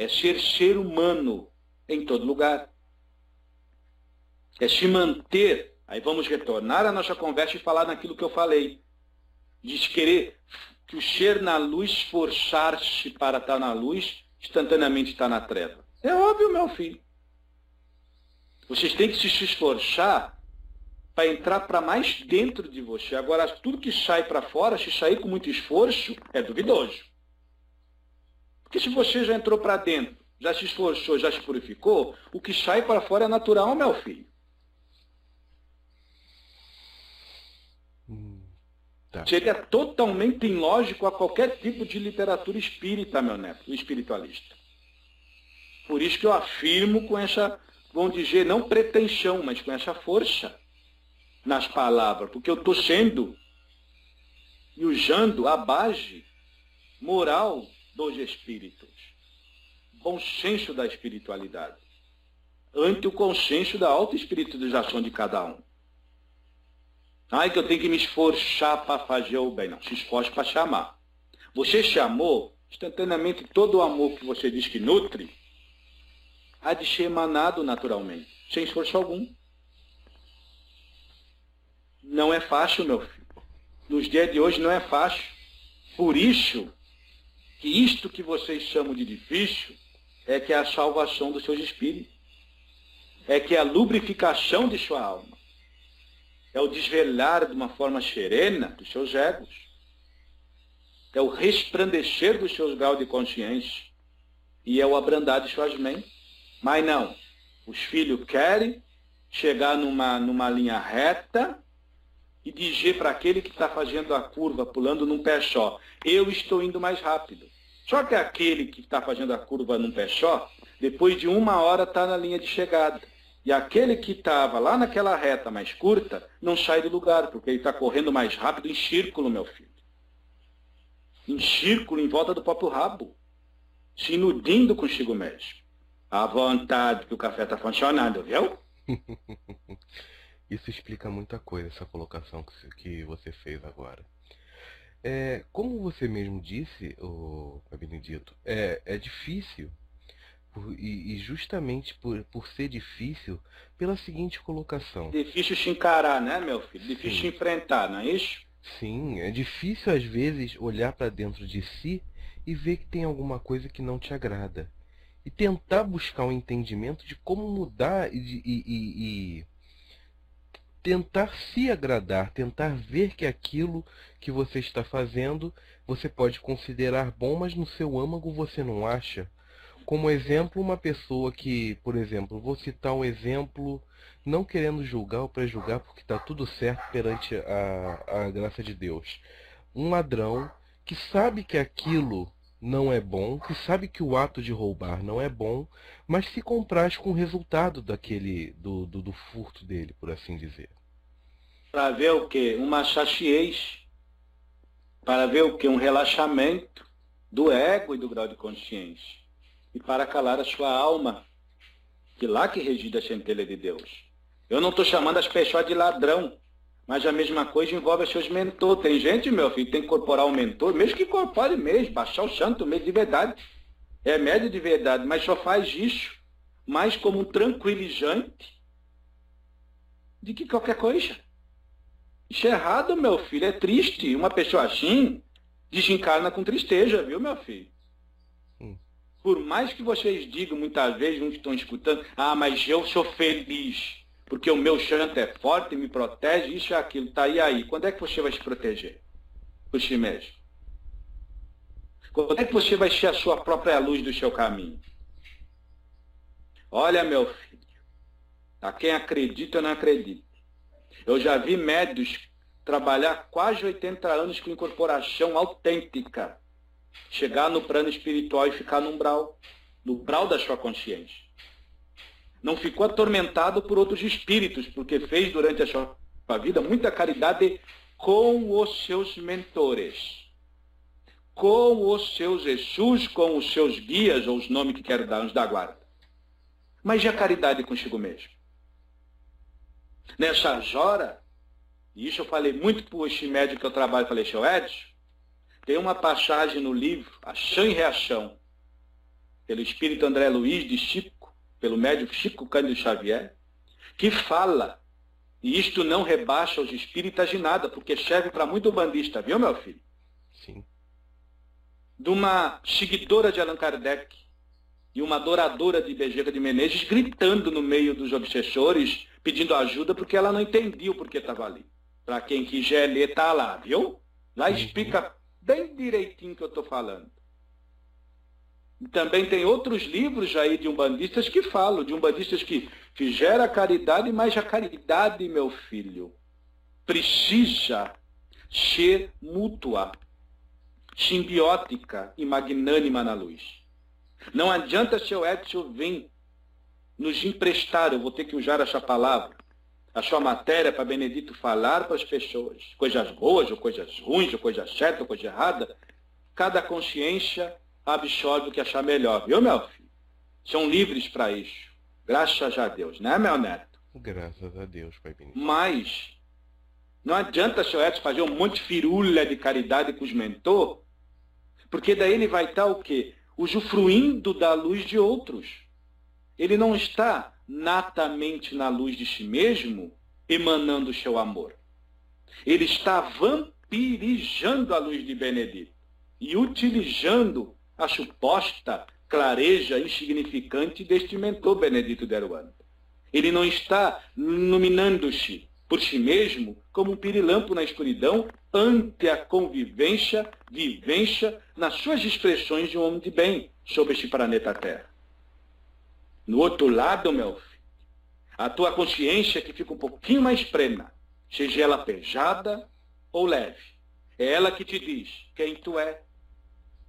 é ser ser humano em todo lugar. É se manter. Aí vamos retornar à nossa conversa e falar naquilo que eu falei. De querer que o ser na luz esforçar-se para estar na luz, instantaneamente está na treva. É óbvio, meu filho. Vocês têm que se esforçar para entrar para mais dentro de você. Agora, tudo que sai para fora, se sair com muito esforço, é duvidoso. Porque se você já entrou para dentro, já se esforçou, já se purificou, o que sai para fora é natural, meu filho. Tá. Seria totalmente ilógico a qualquer tipo de literatura espírita, meu neto, espiritualista. Por isso que eu afirmo com essa, vamos dizer, não pretensão, mas com essa força nas palavras, porque eu estou sendo e usando a base moral dos espíritos. Bom senso da espiritualidade. Ante o consenso da alta espiritualização de cada um. Ai, que eu tenho que me esforçar para fazer o bem. Não, se esforce para chamar. Você chamou, instantaneamente todo o amor que você diz que nutre, há de ser emanado naturalmente, sem esforço algum. Não é fácil, meu filho. Nos dias de hoje não é fácil. Por isso, que isto que vocês chamam de difícil é que é a salvação dos seus espíritos. É que é a lubrificação de sua alma. É o desvelar de uma forma serena dos seus egos. É o resplandecer dos seus graus de consciência. E é o abrandar de suas mentes. Mas não. Os filhos querem chegar numa, numa linha reta e dizer para aquele que está fazendo a curva, pulando num pé só, eu estou indo mais rápido. Só que aquele que está fazendo a curva num pé só, depois de uma hora está na linha de chegada. E aquele que estava lá naquela reta mais curta, não sai do lugar, porque ele está correndo mais rápido em círculo, meu filho. Em círculo, em volta do próprio rabo. Se inudindo consigo mesmo. À vontade que o café está funcionando, viu? [LAUGHS] Isso explica muita coisa, essa colocação que você fez agora. É, como você mesmo disse, o Benedito, é, é difícil, por, e, e, justamente por, por ser difícil, pela seguinte colocação. Difícil se encarar, né, meu filho? Difícil Sim. enfrentar, não é isso? Sim, é difícil às vezes olhar para dentro de si e ver que tem alguma coisa que não te agrada. E tentar buscar um entendimento de como mudar e, e, e tentar se agradar, tentar ver que aquilo que você está fazendo você pode considerar bom, mas no seu âmago você não acha. Como exemplo, uma pessoa que, por exemplo, vou citar um exemplo, não querendo julgar ou prejulgar, porque está tudo certo perante a, a graça de Deus. Um ladrão que sabe que aquilo não é bom, que sabe que o ato de roubar não é bom, mas se compraz com o resultado daquele do, do, do furto dele, por assim dizer. Para ver o que? Uma chachiez. Para ver o que? Um relaxamento do ego e do grau de consciência. E para calar a sua alma, que lá que reside a centelha de Deus. Eu não estou chamando as pessoas de ladrão, mas a mesma coisa envolve os seus mentores. Tem gente, meu filho, tem que incorporar o mentor, mesmo que incorpore mesmo, baixar o santo mesmo de verdade. É médio de verdade, mas só faz isso mais como um tranquilizante de que qualquer coisa. Isso é errado, meu filho. É triste. Uma pessoa assim desencarna com tristeza, viu, meu filho? Por mais que vocês digam muitas vezes, uns estão escutando, ah, mas eu sou feliz porque o meu chanto é forte, me protege, isso é aquilo. Tá aí aí. Quando é que você vai se proteger? Por si mesmo. Quando é que você vai ser a sua própria luz do seu caminho? Olha, meu filho, a quem acredita ou não acredita. Eu já vi médios trabalhar quase 80 anos com incorporação autêntica. Chegar no plano espiritual e ficar no umbral, no umbral da sua consciência não ficou atormentado por outros espíritos, porque fez durante a sua vida muita caridade com os seus mentores, com os seus Jesus, com os seus guias, ou os nomes que quero dar, os da guarda. Mas e a caridade consigo mesmo? Nessa hora, e isso eu falei muito para este médico que eu trabalho, falei, seu Edson, tem uma passagem no livro, Ação e Reação, pelo espírito André Luiz de Chico, pelo médico Chico Cândido Xavier, que fala, e isto não rebaixa os espíritas de nada, porque serve para muito bandista, viu, meu filho? Sim. De uma seguidora de Allan Kardec e uma adoradora de Bezerra de Menezes gritando no meio dos obsessores, pedindo ajuda, porque ela não entendia o porquê estava ali. Para quem quiser ler, está lá, viu? Lá uhum. explica bem direitinho que eu estou falando. Também tem outros livros aí de umbandistas que falam, de umbandistas que, que gera caridade, mas a caridade, meu filho, precisa ser mútua, simbiótica e magnânima na luz. Não adianta seu Edson vir nos emprestar, eu vou ter que usar essa palavra, a sua matéria para Benedito falar para as pessoas, coisas boas ou coisas ruins, ou coisa certa ou coisa errada, cada consciência absorve o que achar melhor, viu, meu filho? São livres para isso. Graças a Deus, né, meu neto? Graças a Deus, Pai Benito. Mas não adianta seu Edson fazer um monte de firulha de caridade com os mentor, porque daí ele vai estar o quê? Usufruindo da luz de outros. Ele não está natamente na luz de si mesmo, emanando o seu amor. Ele está vampirizando a luz de Benedito. e utilizando a suposta clareja insignificante deste mentor Benedito de Aruanda. Ele não está iluminando-se por si mesmo como um pirilampo na escuridão ante a convivência, vivência nas suas expressões de um homem de bem sobre este planeta Terra. No outro lado, meu filho, a tua consciência que fica um pouquinho mais plena, seja ela pesada ou leve, é ela que te diz quem tu é.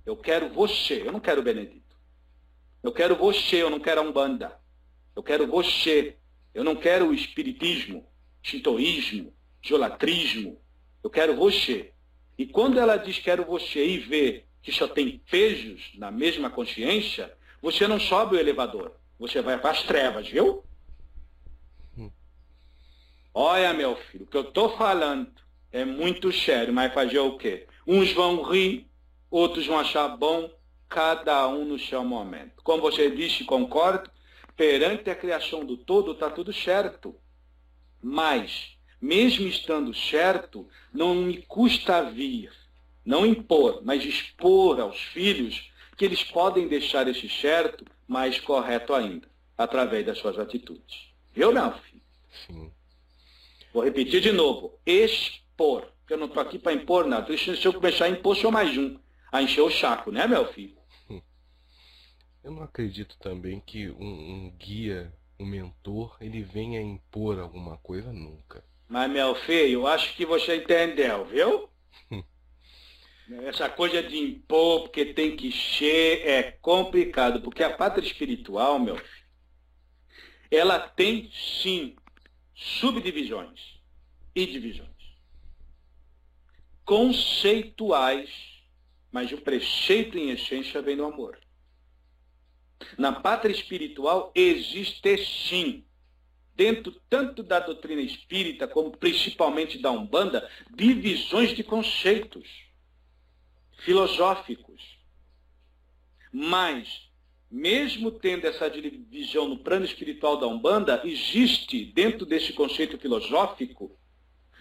Eu quero você, eu não quero Benedito. Eu quero você, eu não quero a Umbanda. Eu quero você. Eu não quero o espiritismo, shintoísmo, geolatrismo. Eu quero você. E quando ela diz quero você e vê que só tem pejos na mesma consciência, você não sobe o elevador. Você vai para as trevas, viu? Hum. Olha, meu filho, o que eu estou falando é muito sério, mas fazer o quê? Uns vão rir, outros vão achar bom, cada um no seu momento. Como você disse, concordo, perante a criação do todo está tudo certo. Mas, mesmo estando certo, não me custa vir, não impor, mas expor aos filhos que eles podem deixar esse certo mais correto ainda, através das suas atitudes. Viu, meu filho? Sim. Vou repetir de novo. Expor. Porque eu não estou aqui para impor nada. Se eu começar a impor, sou mais um. A encher o saco, né, meu filho? Eu não acredito também que um, um guia, um mentor, ele venha impor alguma coisa nunca. Mas, meu filho, eu acho que você entendeu, viu? Essa coisa de impor, porque tem que ser, é complicado, porque a pátria espiritual, meu ela tem sim subdivisões e divisões conceituais, mas o preceito em essência vem do amor. Na pátria espiritual existe sim, dentro tanto da doutrina espírita como principalmente da Umbanda, divisões de conceitos filosóficos. Mas, mesmo tendo essa divisão no plano espiritual da Umbanda, existe dentro desse conceito filosófico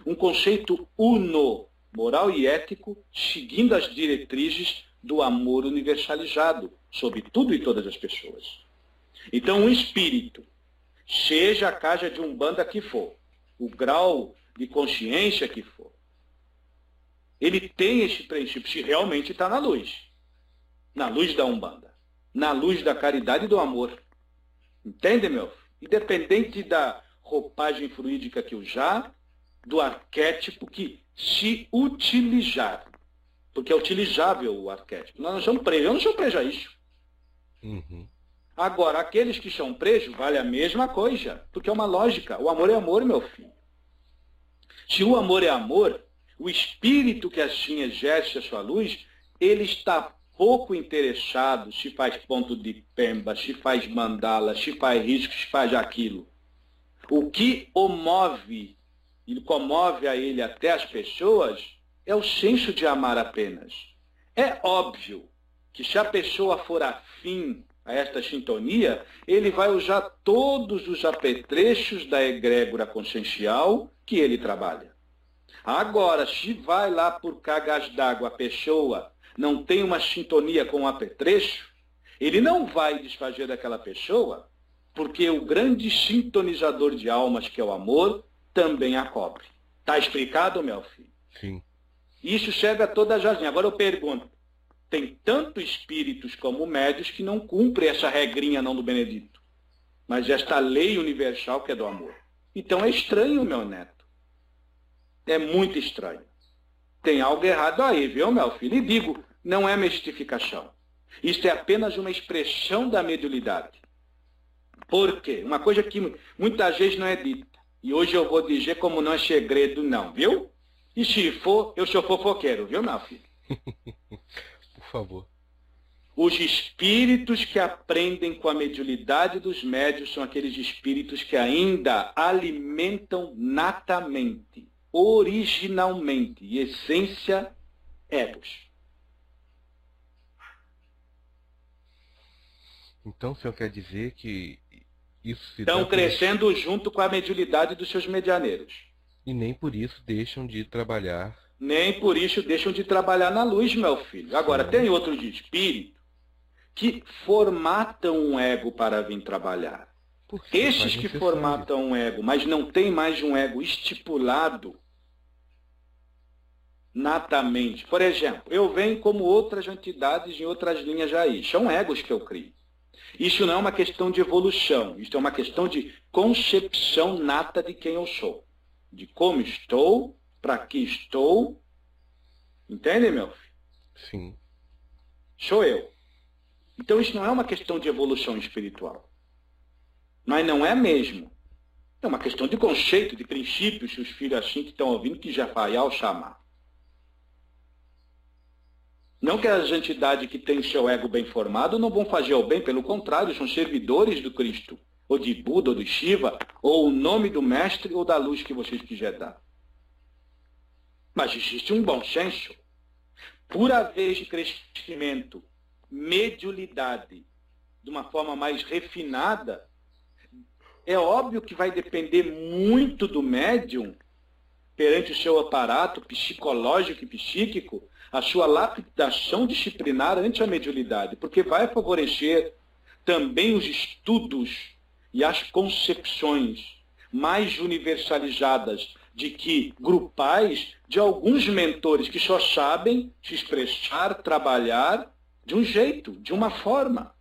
um conceito uno, moral e ético, seguindo as diretrizes do amor universalizado sobre tudo e todas as pessoas. Então, um espírito, seja a casa de um banda que for, o grau de consciência que for, ele tem esse princípio, se realmente está na luz. Na luz da Umbanda. Na luz da caridade e do amor. Entende, meu? Independente da roupagem fluídica que usar, do arquétipo que se utilizar. Porque é utilizável o arquétipo. Nós não somos presos. Eu não sou preso a isso. Uhum. Agora, aqueles que são presos, vale a mesma coisa. Porque é uma lógica. O amor é amor, meu filho. Se o amor é amor, o espírito que assim exerce a sua luz, ele está pouco interessado se faz ponto de pemba, se faz mandala, se faz risco, se faz aquilo. O que o move e comove a ele até as pessoas é o senso de amar apenas. É óbvio que se a pessoa for afim a esta sintonia, ele vai usar todos os apetrechos da egrégora consciencial que ele trabalha. Agora, se vai lá por cagas d'água a pessoa não tem uma sintonia com o apetrecho, ele não vai desfazer daquela pessoa, porque o grande sintonizador de almas, que é o amor, também a cobre. Está explicado, meu filho? Sim. Isso serve a todas as linhas. Agora eu pergunto, tem tanto espíritos como médios que não cumprem essa regrinha não do Benedito, mas esta lei universal que é do amor. Então é estranho, meu neto. É muito estranho. Tem algo errado aí, viu, meu filho? E digo, não é mistificação. Isto é apenas uma expressão da mediunidade. Por quê? Uma coisa que muitas vezes não é dita. E hoje eu vou dizer como não é segredo, não, viu? E se for, eu sou fofoqueiro, viu, meu filho? [LAUGHS] Por favor. Os espíritos que aprendem com a mediunidade dos médios são aqueles espíritos que ainda alimentam natamente, originalmente, e essência egos. Então o senhor quer dizer que isso se Estão crescendo junto com a mediunidade dos seus medianeiros. E nem por isso deixam de trabalhar Nem por isso deixam de trabalhar na luz, meu filho. Agora, tem outros de espírito que formatam um ego para vir trabalhar. Estes que formatam um ego, mas não tem mais um ego estipulado natamente. Por exemplo, eu venho como outras entidades em outras linhas aí. São egos que eu crio. Isso não é uma questão de evolução, isso é uma questão de concepção nata de quem eu sou. De como estou, para que estou. Entende, meu filho? Sim. Sou eu. Então isso não é uma questão de evolução espiritual. Mas não é mesmo. É uma questão de conceito, de princípios, se os filhos assim que estão ouvindo, que já vai ao chamar. Não que as entidades que têm seu ego bem formado não vão fazer o bem, pelo contrário, são servidores do Cristo, ou de Buda, ou de Shiva, ou o nome do Mestre, ou da luz que vocês quiserem dar. Mas existe um bom senso. Pura vez de crescimento, mediulidade, de uma forma mais refinada, é óbvio que vai depender muito do médium perante o seu aparato psicológico e psíquico a sua lapidação disciplinar ante a mediunidade, porque vai favorecer também os estudos e as concepções mais universalizadas de que grupais de alguns mentores que só sabem se expressar, trabalhar de um jeito, de uma forma,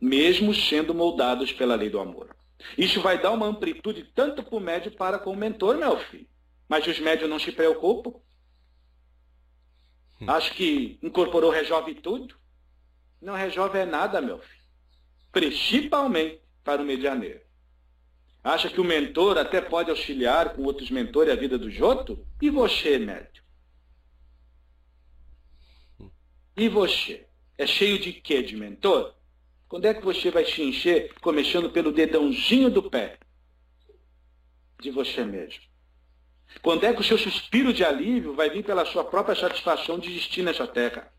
mesmo sendo moldados pela lei do amor. Isso vai dar uma amplitude tanto para o médio para com o mentor, meu filho. Mas os médios não se preocupam. Hum. Acho que incorporou resolve tudo. Não resolve é nada, meu filho. Principalmente para o medianeiro. Acha que o mentor até pode auxiliar com outros mentores a vida do Joto? E você, médio? Hum. E você? É cheio de quê de mentor? Quando é que você vai se encher começando pelo dedãozinho do pé? De você mesmo. Quando é que o seu suspiro de alívio vai vir pela sua própria satisfação de existir nessa terra?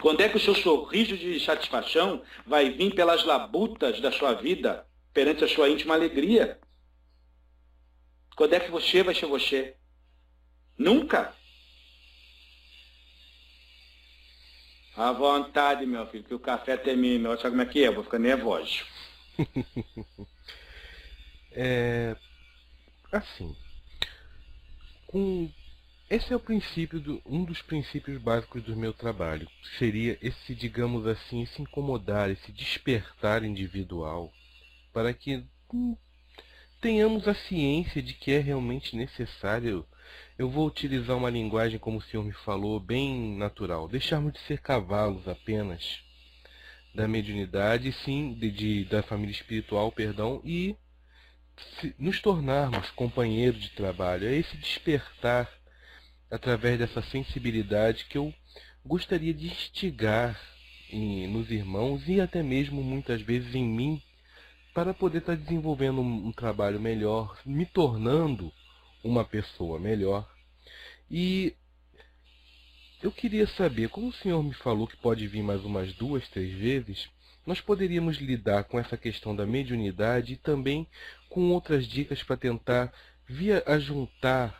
Quando é que o seu sorriso de satisfação vai vir pelas labutas da sua vida perante a sua íntima alegria? Quando é que você vai ser você? Nunca. À vontade, meu filho, que o café termina. Sabe como é que é? Eu vou ficar nervoso. [LAUGHS] é. Assim esse é o princípio do, um dos princípios básicos do meu trabalho. Seria esse, digamos assim, esse incomodar, esse despertar individual, para que hum, tenhamos a ciência de que é realmente necessário. Eu vou utilizar uma linguagem, como o senhor me falou, bem natural. Deixarmos de ser cavalos apenas da mediunidade, sim, de, de da família espiritual, perdão, e nos tornarmos companheiros de trabalho, é esse despertar através dessa sensibilidade que eu gostaria de instigar em, nos irmãos e até mesmo muitas vezes em mim, para poder estar desenvolvendo um, um trabalho melhor, me tornando uma pessoa melhor. E eu queria saber, como o senhor me falou que pode vir mais umas duas, três vezes, nós poderíamos lidar com essa questão da mediunidade e também com outras dicas para tentar via juntar,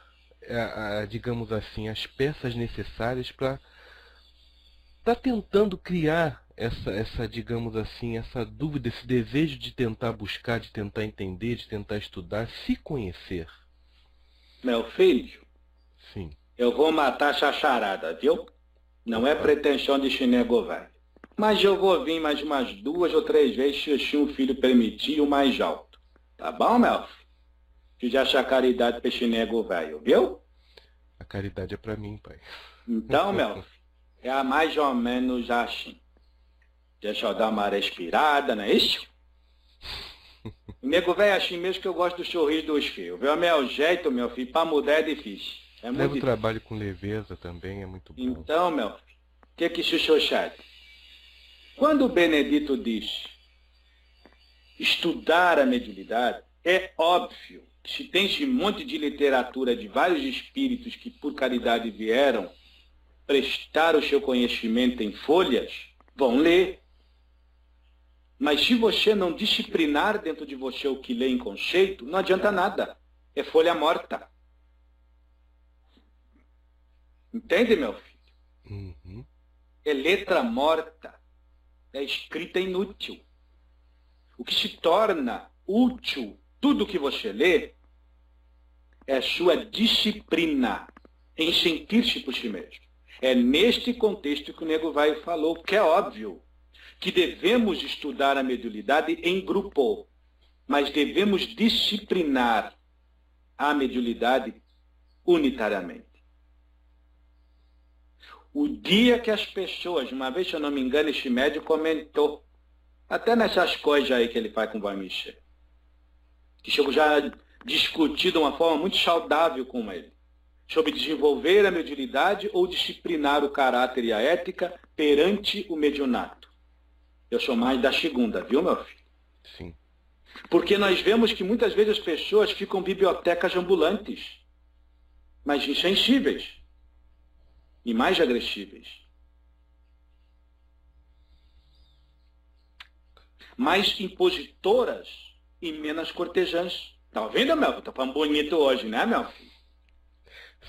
a, a, digamos assim, as peças necessárias para estar tá tentando criar essa, essa, digamos assim, essa dúvida, esse desejo de tentar buscar, de tentar entender, de tentar estudar, se conhecer. Meu filho, Sim. eu vou matar a chacharada, viu? Não é pretensão de chinego velho. Mas eu vou vir mais umas duas ou três vezes se o filho permitir o mais alto. Tá bom, Melf? Que já acha caridade pra esse nego velho, viu? A caridade é pra mim, pai. Então, Melf, é mais ou menos assim. Deixa eu dar uma respirada, não é isso? O nego velho é assim mesmo que eu gosto do sorriso dos filhos. Viu? Meu jeito, meu filho, pra mudar é difícil. É muito Leva o trabalho com leveza também, é muito bom. Então, meu filho, o que que senhor chat? Quando o Benedito diz estudar a mediunidade, é óbvio se tem esse monte de literatura de vários espíritos que por caridade vieram prestar o seu conhecimento em folhas, vão ler. Mas se você não disciplinar dentro de você o que lê em conceito, não adianta nada. É folha morta. Entende, meu filho? Uhum. É letra morta. É escrita inútil. O que se torna útil tudo que você lê é sua disciplina em sentir-se por si mesmo. É neste contexto que o nego vai falou, que é óbvio, que devemos estudar a mediunidade em grupo, mas devemos disciplinar a mediunidade unitariamente. O dia que as pessoas, uma vez, se eu não me engano, este médico comentou, até nessas coisas aí que ele faz com o Vai Michel, que chegou já a discutir de uma forma muito saudável com ele, sobre desenvolver a mediunidade ou disciplinar o caráter e a ética perante o mediunato. Eu sou mais da segunda, viu, meu filho? Sim. Porque nós vemos que muitas vezes as pessoas ficam bibliotecas ambulantes, mas insensíveis e mais agressíveis. Mais impositoras e menos cortejãs. Tá ouvindo, meu? Tá falando bonito hoje, né, meu filho?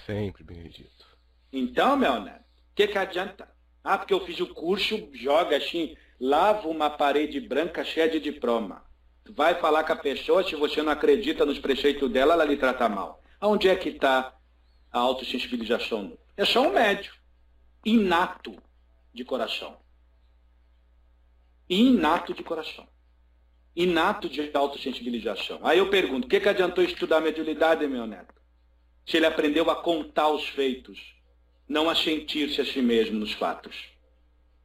Sempre, Benedito. Então, meu neto, o que, que adianta? Ah, porque eu fiz o curso, joga assim, lava uma parede branca cheia de diploma. Vai falar com a pessoa, se você não acredita nos preceitos dela, ela lhe trata mal. Aonde é que está a autossensibilização? É só um médio. Inato de coração. Inato de coração. Inato de autossensibilização. Aí eu pergunto, o que, que adiantou estudar mediunidade, meu neto? Se ele aprendeu a contar os feitos, não a sentir-se a si mesmo nos fatos.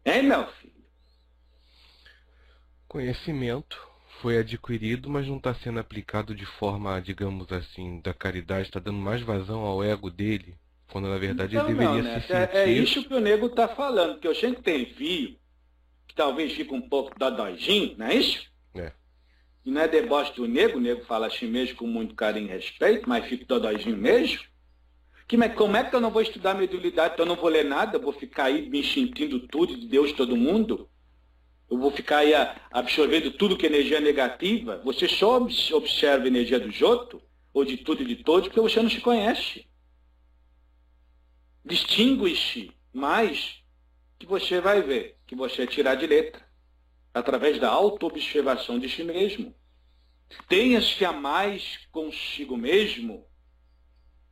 Hein, meu filho? Conhecimento foi adquirido, mas não está sendo aplicado de forma, digamos assim, da caridade, está dando mais vazão ao ego dele, quando na verdade Então, ele deveria não, né? se é, sentir. é isso que o nego está falando, que eu sempre tenho envio, que talvez fique um pouco dodóizinho, não é isso? É. E não é deboche do nego, o nego fala assim mesmo com muito carinho e respeito, mas fica dodóizinho mesmo. Que, mas como é que eu não vou estudar mediunidade, então eu não vou ler nada, eu vou ficar aí me sentindo tudo de Deus todo mundo? Eu vou ficar aí absorvendo tudo que é energia negativa? Você só obs- observa a energia do Joto, ou de tudo e de todos, porque você não se conhece. Distingue-se mais que você vai ver, que você tirar de letra, através da auto-observação de si mesmo. Tenha-se a mais consigo mesmo,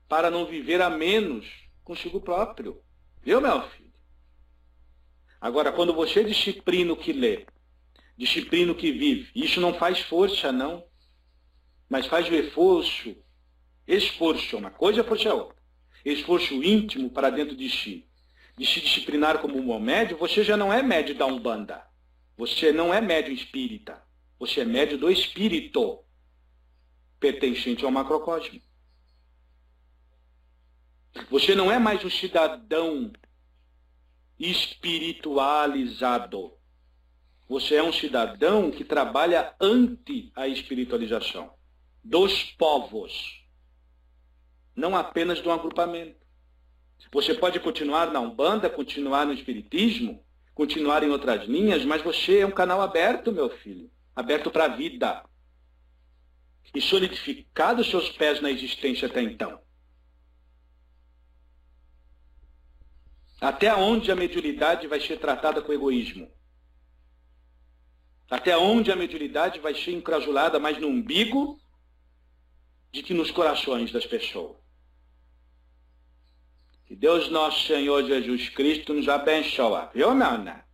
para não viver a menos consigo próprio. Viu, meu filho? Agora, quando você disciplina o que lê, disciplina o que vive, isso não faz força, não, mas faz o esforço. Esforço, uma coisa, força é outra. Esforço íntimo para dentro de si. De se disciplinar como um bom médio, você já não é médio da Umbanda. Você não é médio espírita. Você é médio do espírito, pertencente ao macrocosmo. Você não é mais um cidadão espiritualizado. Você é um cidadão que trabalha ante a espiritualização dos povos, não apenas do agrupamento. Você pode continuar na Umbanda, continuar no Espiritismo, continuar em outras linhas, mas você é um canal aberto, meu filho, aberto para a vida. E solidificado os seus pés na existência até então. Até onde a mediunidade vai ser tratada com egoísmo? Até onde a mediunidade vai ser encrajulada mais no umbigo de que nos corações das pessoas? Que Deus nosso Senhor Jesus Cristo nos abençoe, viu, meu neto?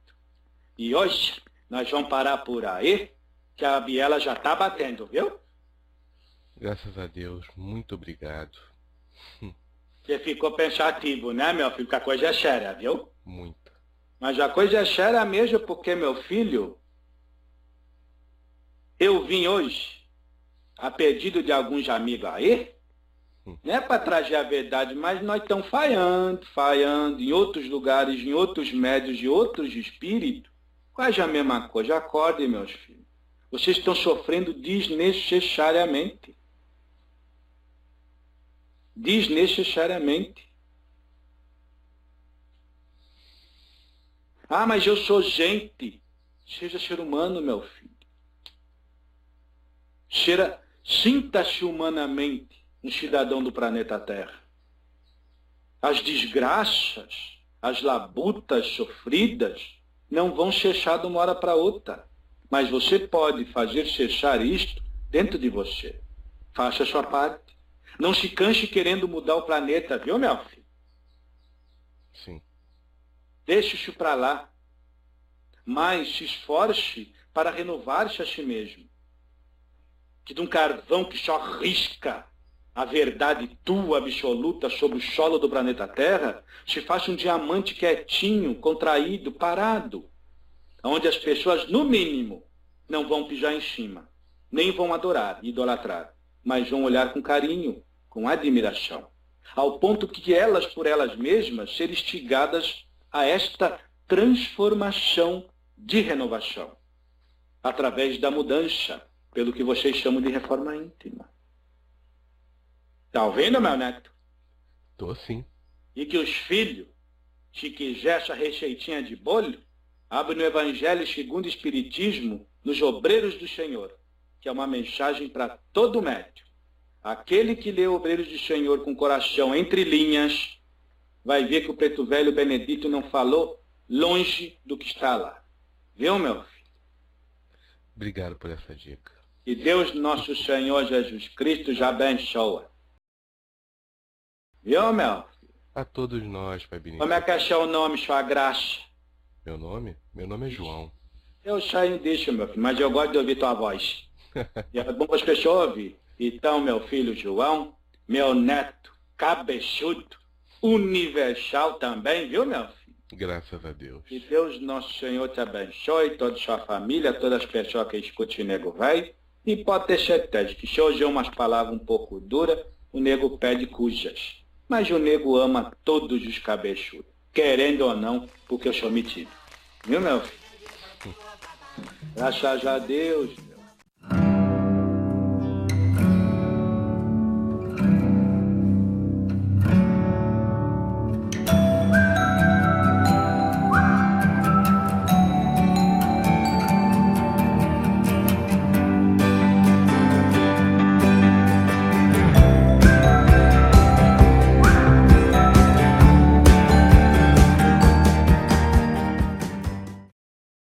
E hoje nós vamos parar por aí, que a biela já está batendo, viu? Graças a Deus, muito obrigado. Você ficou pensativo, né, meu filho? Que a coisa é séria, viu? Muito. Mas a coisa é séria mesmo porque, meu filho, eu vim hoje, a pedido de alguns amigos aí, não é para trazer a verdade, mas nós estamos falhando, falhando em outros lugares, em outros médios, de outros espíritos. Quase a mesma coisa. Acordem, meus filhos. Vocês estão sofrendo desnecessariamente. Desnecessariamente. Ah, mas eu sou gente. Seja ser humano, meu filho. Cheira, sinta-se humanamente um cidadão do planeta Terra. as desgraças, as labutas sofridas não vão cessar de uma hora para outra. Mas você pode fazer cessar isto dentro de você. Faça a sua parte. Não se canse querendo mudar o planeta, viu, meu filho? Sim. Deixe isso para lá. Mas se esforce para renovar-se a si mesmo. Que de um carvão que só risca a verdade tua absoluta sobre o solo do planeta Terra, se faça um diamante quietinho, contraído, parado, onde as pessoas, no mínimo, não vão pisar em cima, nem vão adorar, idolatrar, mas vão olhar com carinho, com admiração, ao ponto que elas, por elas mesmas, serem instigadas a esta transformação de renovação, através da mudança, pelo que vocês chamam de reforma íntima. Tá ouvindo, meu neto? Tô sim. E que os filhos, essa receitinha de bolho, abre no Evangelho segundo o Espiritismo, nos Obreiros do Senhor, que é uma mensagem para todo médico. Aquele que lê Obreiros do Senhor com coração entre linhas, vai ver que o preto velho Benedito não falou longe do que está lá. Viu, meu filho? Obrigado por essa dica. E Deus nosso Senhor Jesus Cristo já abençoa. Viu, meu? A todos nós, Pai Benedito. Como é que é seu nome, sua graça? Meu nome? Meu nome é João. Eu sei disso, meu filho, mas eu gosto de ouvir tua voz. e é bom as pessoas ouvir. Então, meu filho João, meu neto cabeçudo, universal também, viu, meu filho? Graças a Deus. Que Deus, nosso Senhor, te abençoe, toda a sua família, todas as pessoas que escutam o nego velho. E pode ter certeza que se hoje é umas palavras um pouco duras, o nego pede cujas. Mas o nego ama todos os cabeçudos, querendo ou não, porque eu sou metido. Viu, meu filho? Graças a Deus.